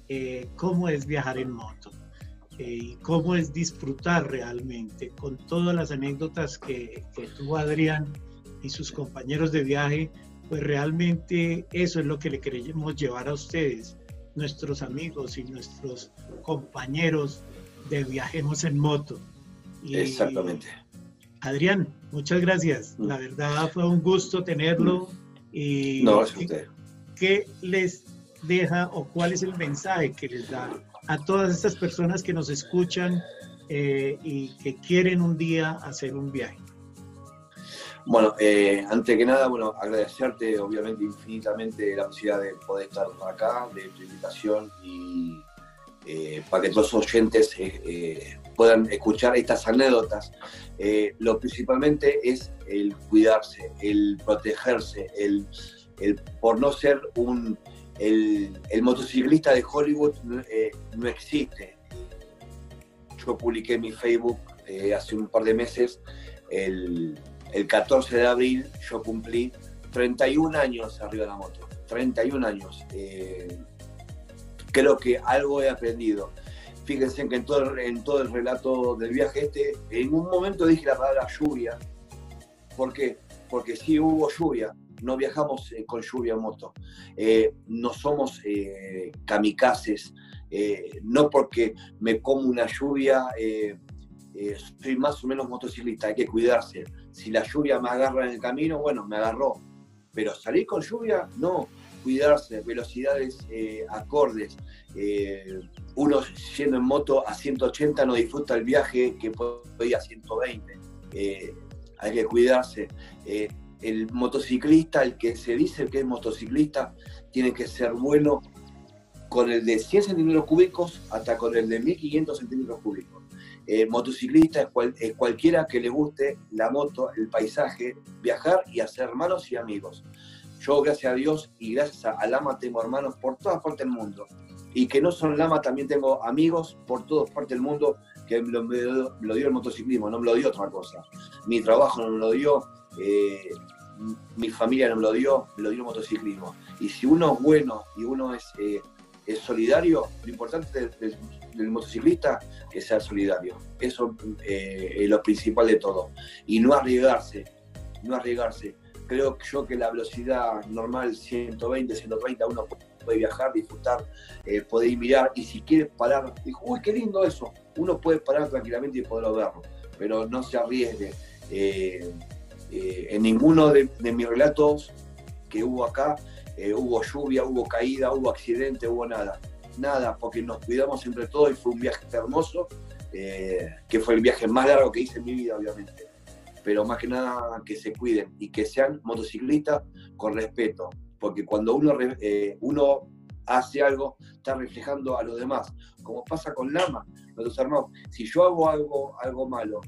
eh, cómo es viajar en moto. eh, y cómo es disfrutar realmente con todas las anécdotas que, que tuvo Adrián y sus compañeros de viaje, pues realmente eso es lo que le queremos llevar a ustedes, nuestros amigos y nuestros compañeros de Viajemos en Moto. Exactamente. Adrián, muchas gracias. Mm. La verdad fue un gusto tenerlo. Y no, es usted. ¿Qué les deja o cuál es el mensaje que les da a todas estas personas que nos escuchan eh, y que quieren un día hacer un viaje? Bueno, eh, antes que nada, bueno, agradecerte obviamente infinitamente la posibilidad de poder estar acá, de tu invitación y eh, para que todos los oyentes puedan escuchar estas anécdotas. lo principalmente es el cuidarse, el protegerse, el, el por no ser un el, motociclista de Hollywood eh, no existe. Yo publiqué en mi Facebook eh, hace un par de meses, el, 14 de abril, yo cumplí 31 años arriba de la moto. 31 años. Eh, creo que algo he aprendido. Fíjense que en todo, el relato del viaje este, en un momento dije la palabra lluvia. ¿Por qué? Porque sí hubo lluvia, no viajamos eh, con lluvia en moto, eh, no somos kamikazes, no porque me como una lluvia soy más o menos motociclista, hay que cuidarse. Si la lluvia me agarra en el camino, bueno, me agarró. Pero salir con lluvia, no. Cuidarse, velocidades acordes. uno yendo en moto a 180 no disfruta el viaje que puede ir a 120. hay que cuidarse el motociclista, el que se dice que es motociclista, tiene que ser bueno con el de 100 centímetros cúbicos hasta con el de 1500 centímetros cúbicos. Eh, motociclista es, cualquiera que le guste la moto, el paisaje, viajar y hacer hermanos y amigos. Yo, gracias a Dios y gracias a, Lama, tengo hermanos por todas partes del mundo. Y que no son Lama, también tengo amigos por todas partes del mundo que me lo, dio el motociclismo, no me lo dio otra cosa. Mi trabajo no me lo dio, eh, mi familia no me lo dio, me lo dio el motociclismo. Y si uno es bueno y uno es, eh, es solidario, lo importante del, motociclista es ser solidario. Eso eh, es lo principal de todo. Y no arriesgarse, no arriesgarse. Creo yo que la velocidad normal, 120, 130, uno puede viajar, disfrutar, puede ir mirar y si quiere parar, dijo, uy, qué lindo eso, uno puede parar tranquilamente y poderlo verlo, pero no se arriesgue. Eh, en ninguno de, mis relatos que hubo acá eh, hubo lluvia, hubo caída, hubo accidente, hubo nada. Nada, porque nos cuidamos entre todos y fue un viaje hermoso, eh, que fue el viaje más largo que hice en mi vida, obviamente. Pero más que nada que se cuiden y que sean motociclistas con respeto, porque cuando uno, uno hace algo, está reflejando a los demás, como pasa con Lama, nuestros hermanos. Si yo hago algo, algo malo,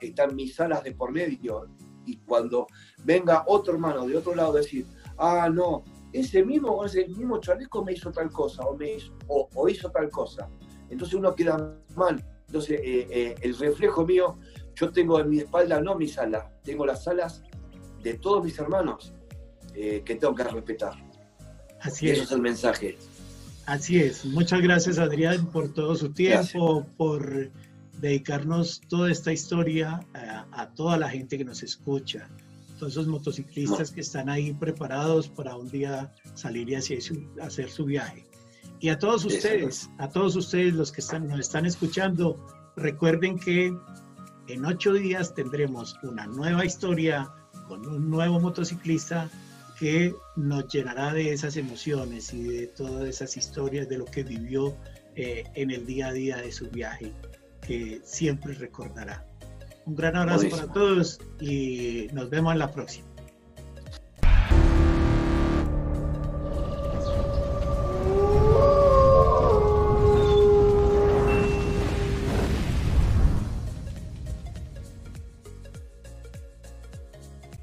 están mis alas de por medio, y cuando venga otro hermano de otro lado decir, ah, no, ese mismo, ese mismo chaleco me hizo tal cosa o, me hizo, o, hizo tal cosa. Entonces uno queda mal. Entonces eh, eh, el reflejo mío, yo tengo en mi espalda no mis alas, tengo las alas de todos mis hermanos eh, que tengo que respetar. Así es. Eso es el mensaje. Así es. Muchas gracias Adrián por todo su tiempo, por dedicarnos toda esta historia a, toda la gente que nos escucha, todos esos motociclistas que están ahí preparados para un día salir y hacer su, hacer su viaje. Y a todos ustedes, a todos ustedes los que están, nos están escuchando, recuerden que en ocho días tendremos una nueva historia con un nuevo motociclista que nos llenará de esas emociones y de todas esas historias de lo que vivió eh, en el día a día de su viaje que siempre recordará. Un gran abrazo para todos y nos vemos en la próxima.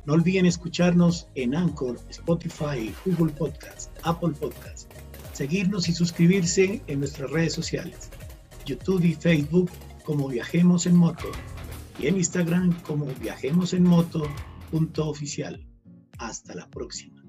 No olviden escucharnos en Anchor, Spotify, Google Podcast, Apple Podcast, seguirnos y suscribirse en nuestras redes sociales, YouTube y Facebook como Viajemos en Moto y en Instagram como Viajemos Moto. Hasta la próxima.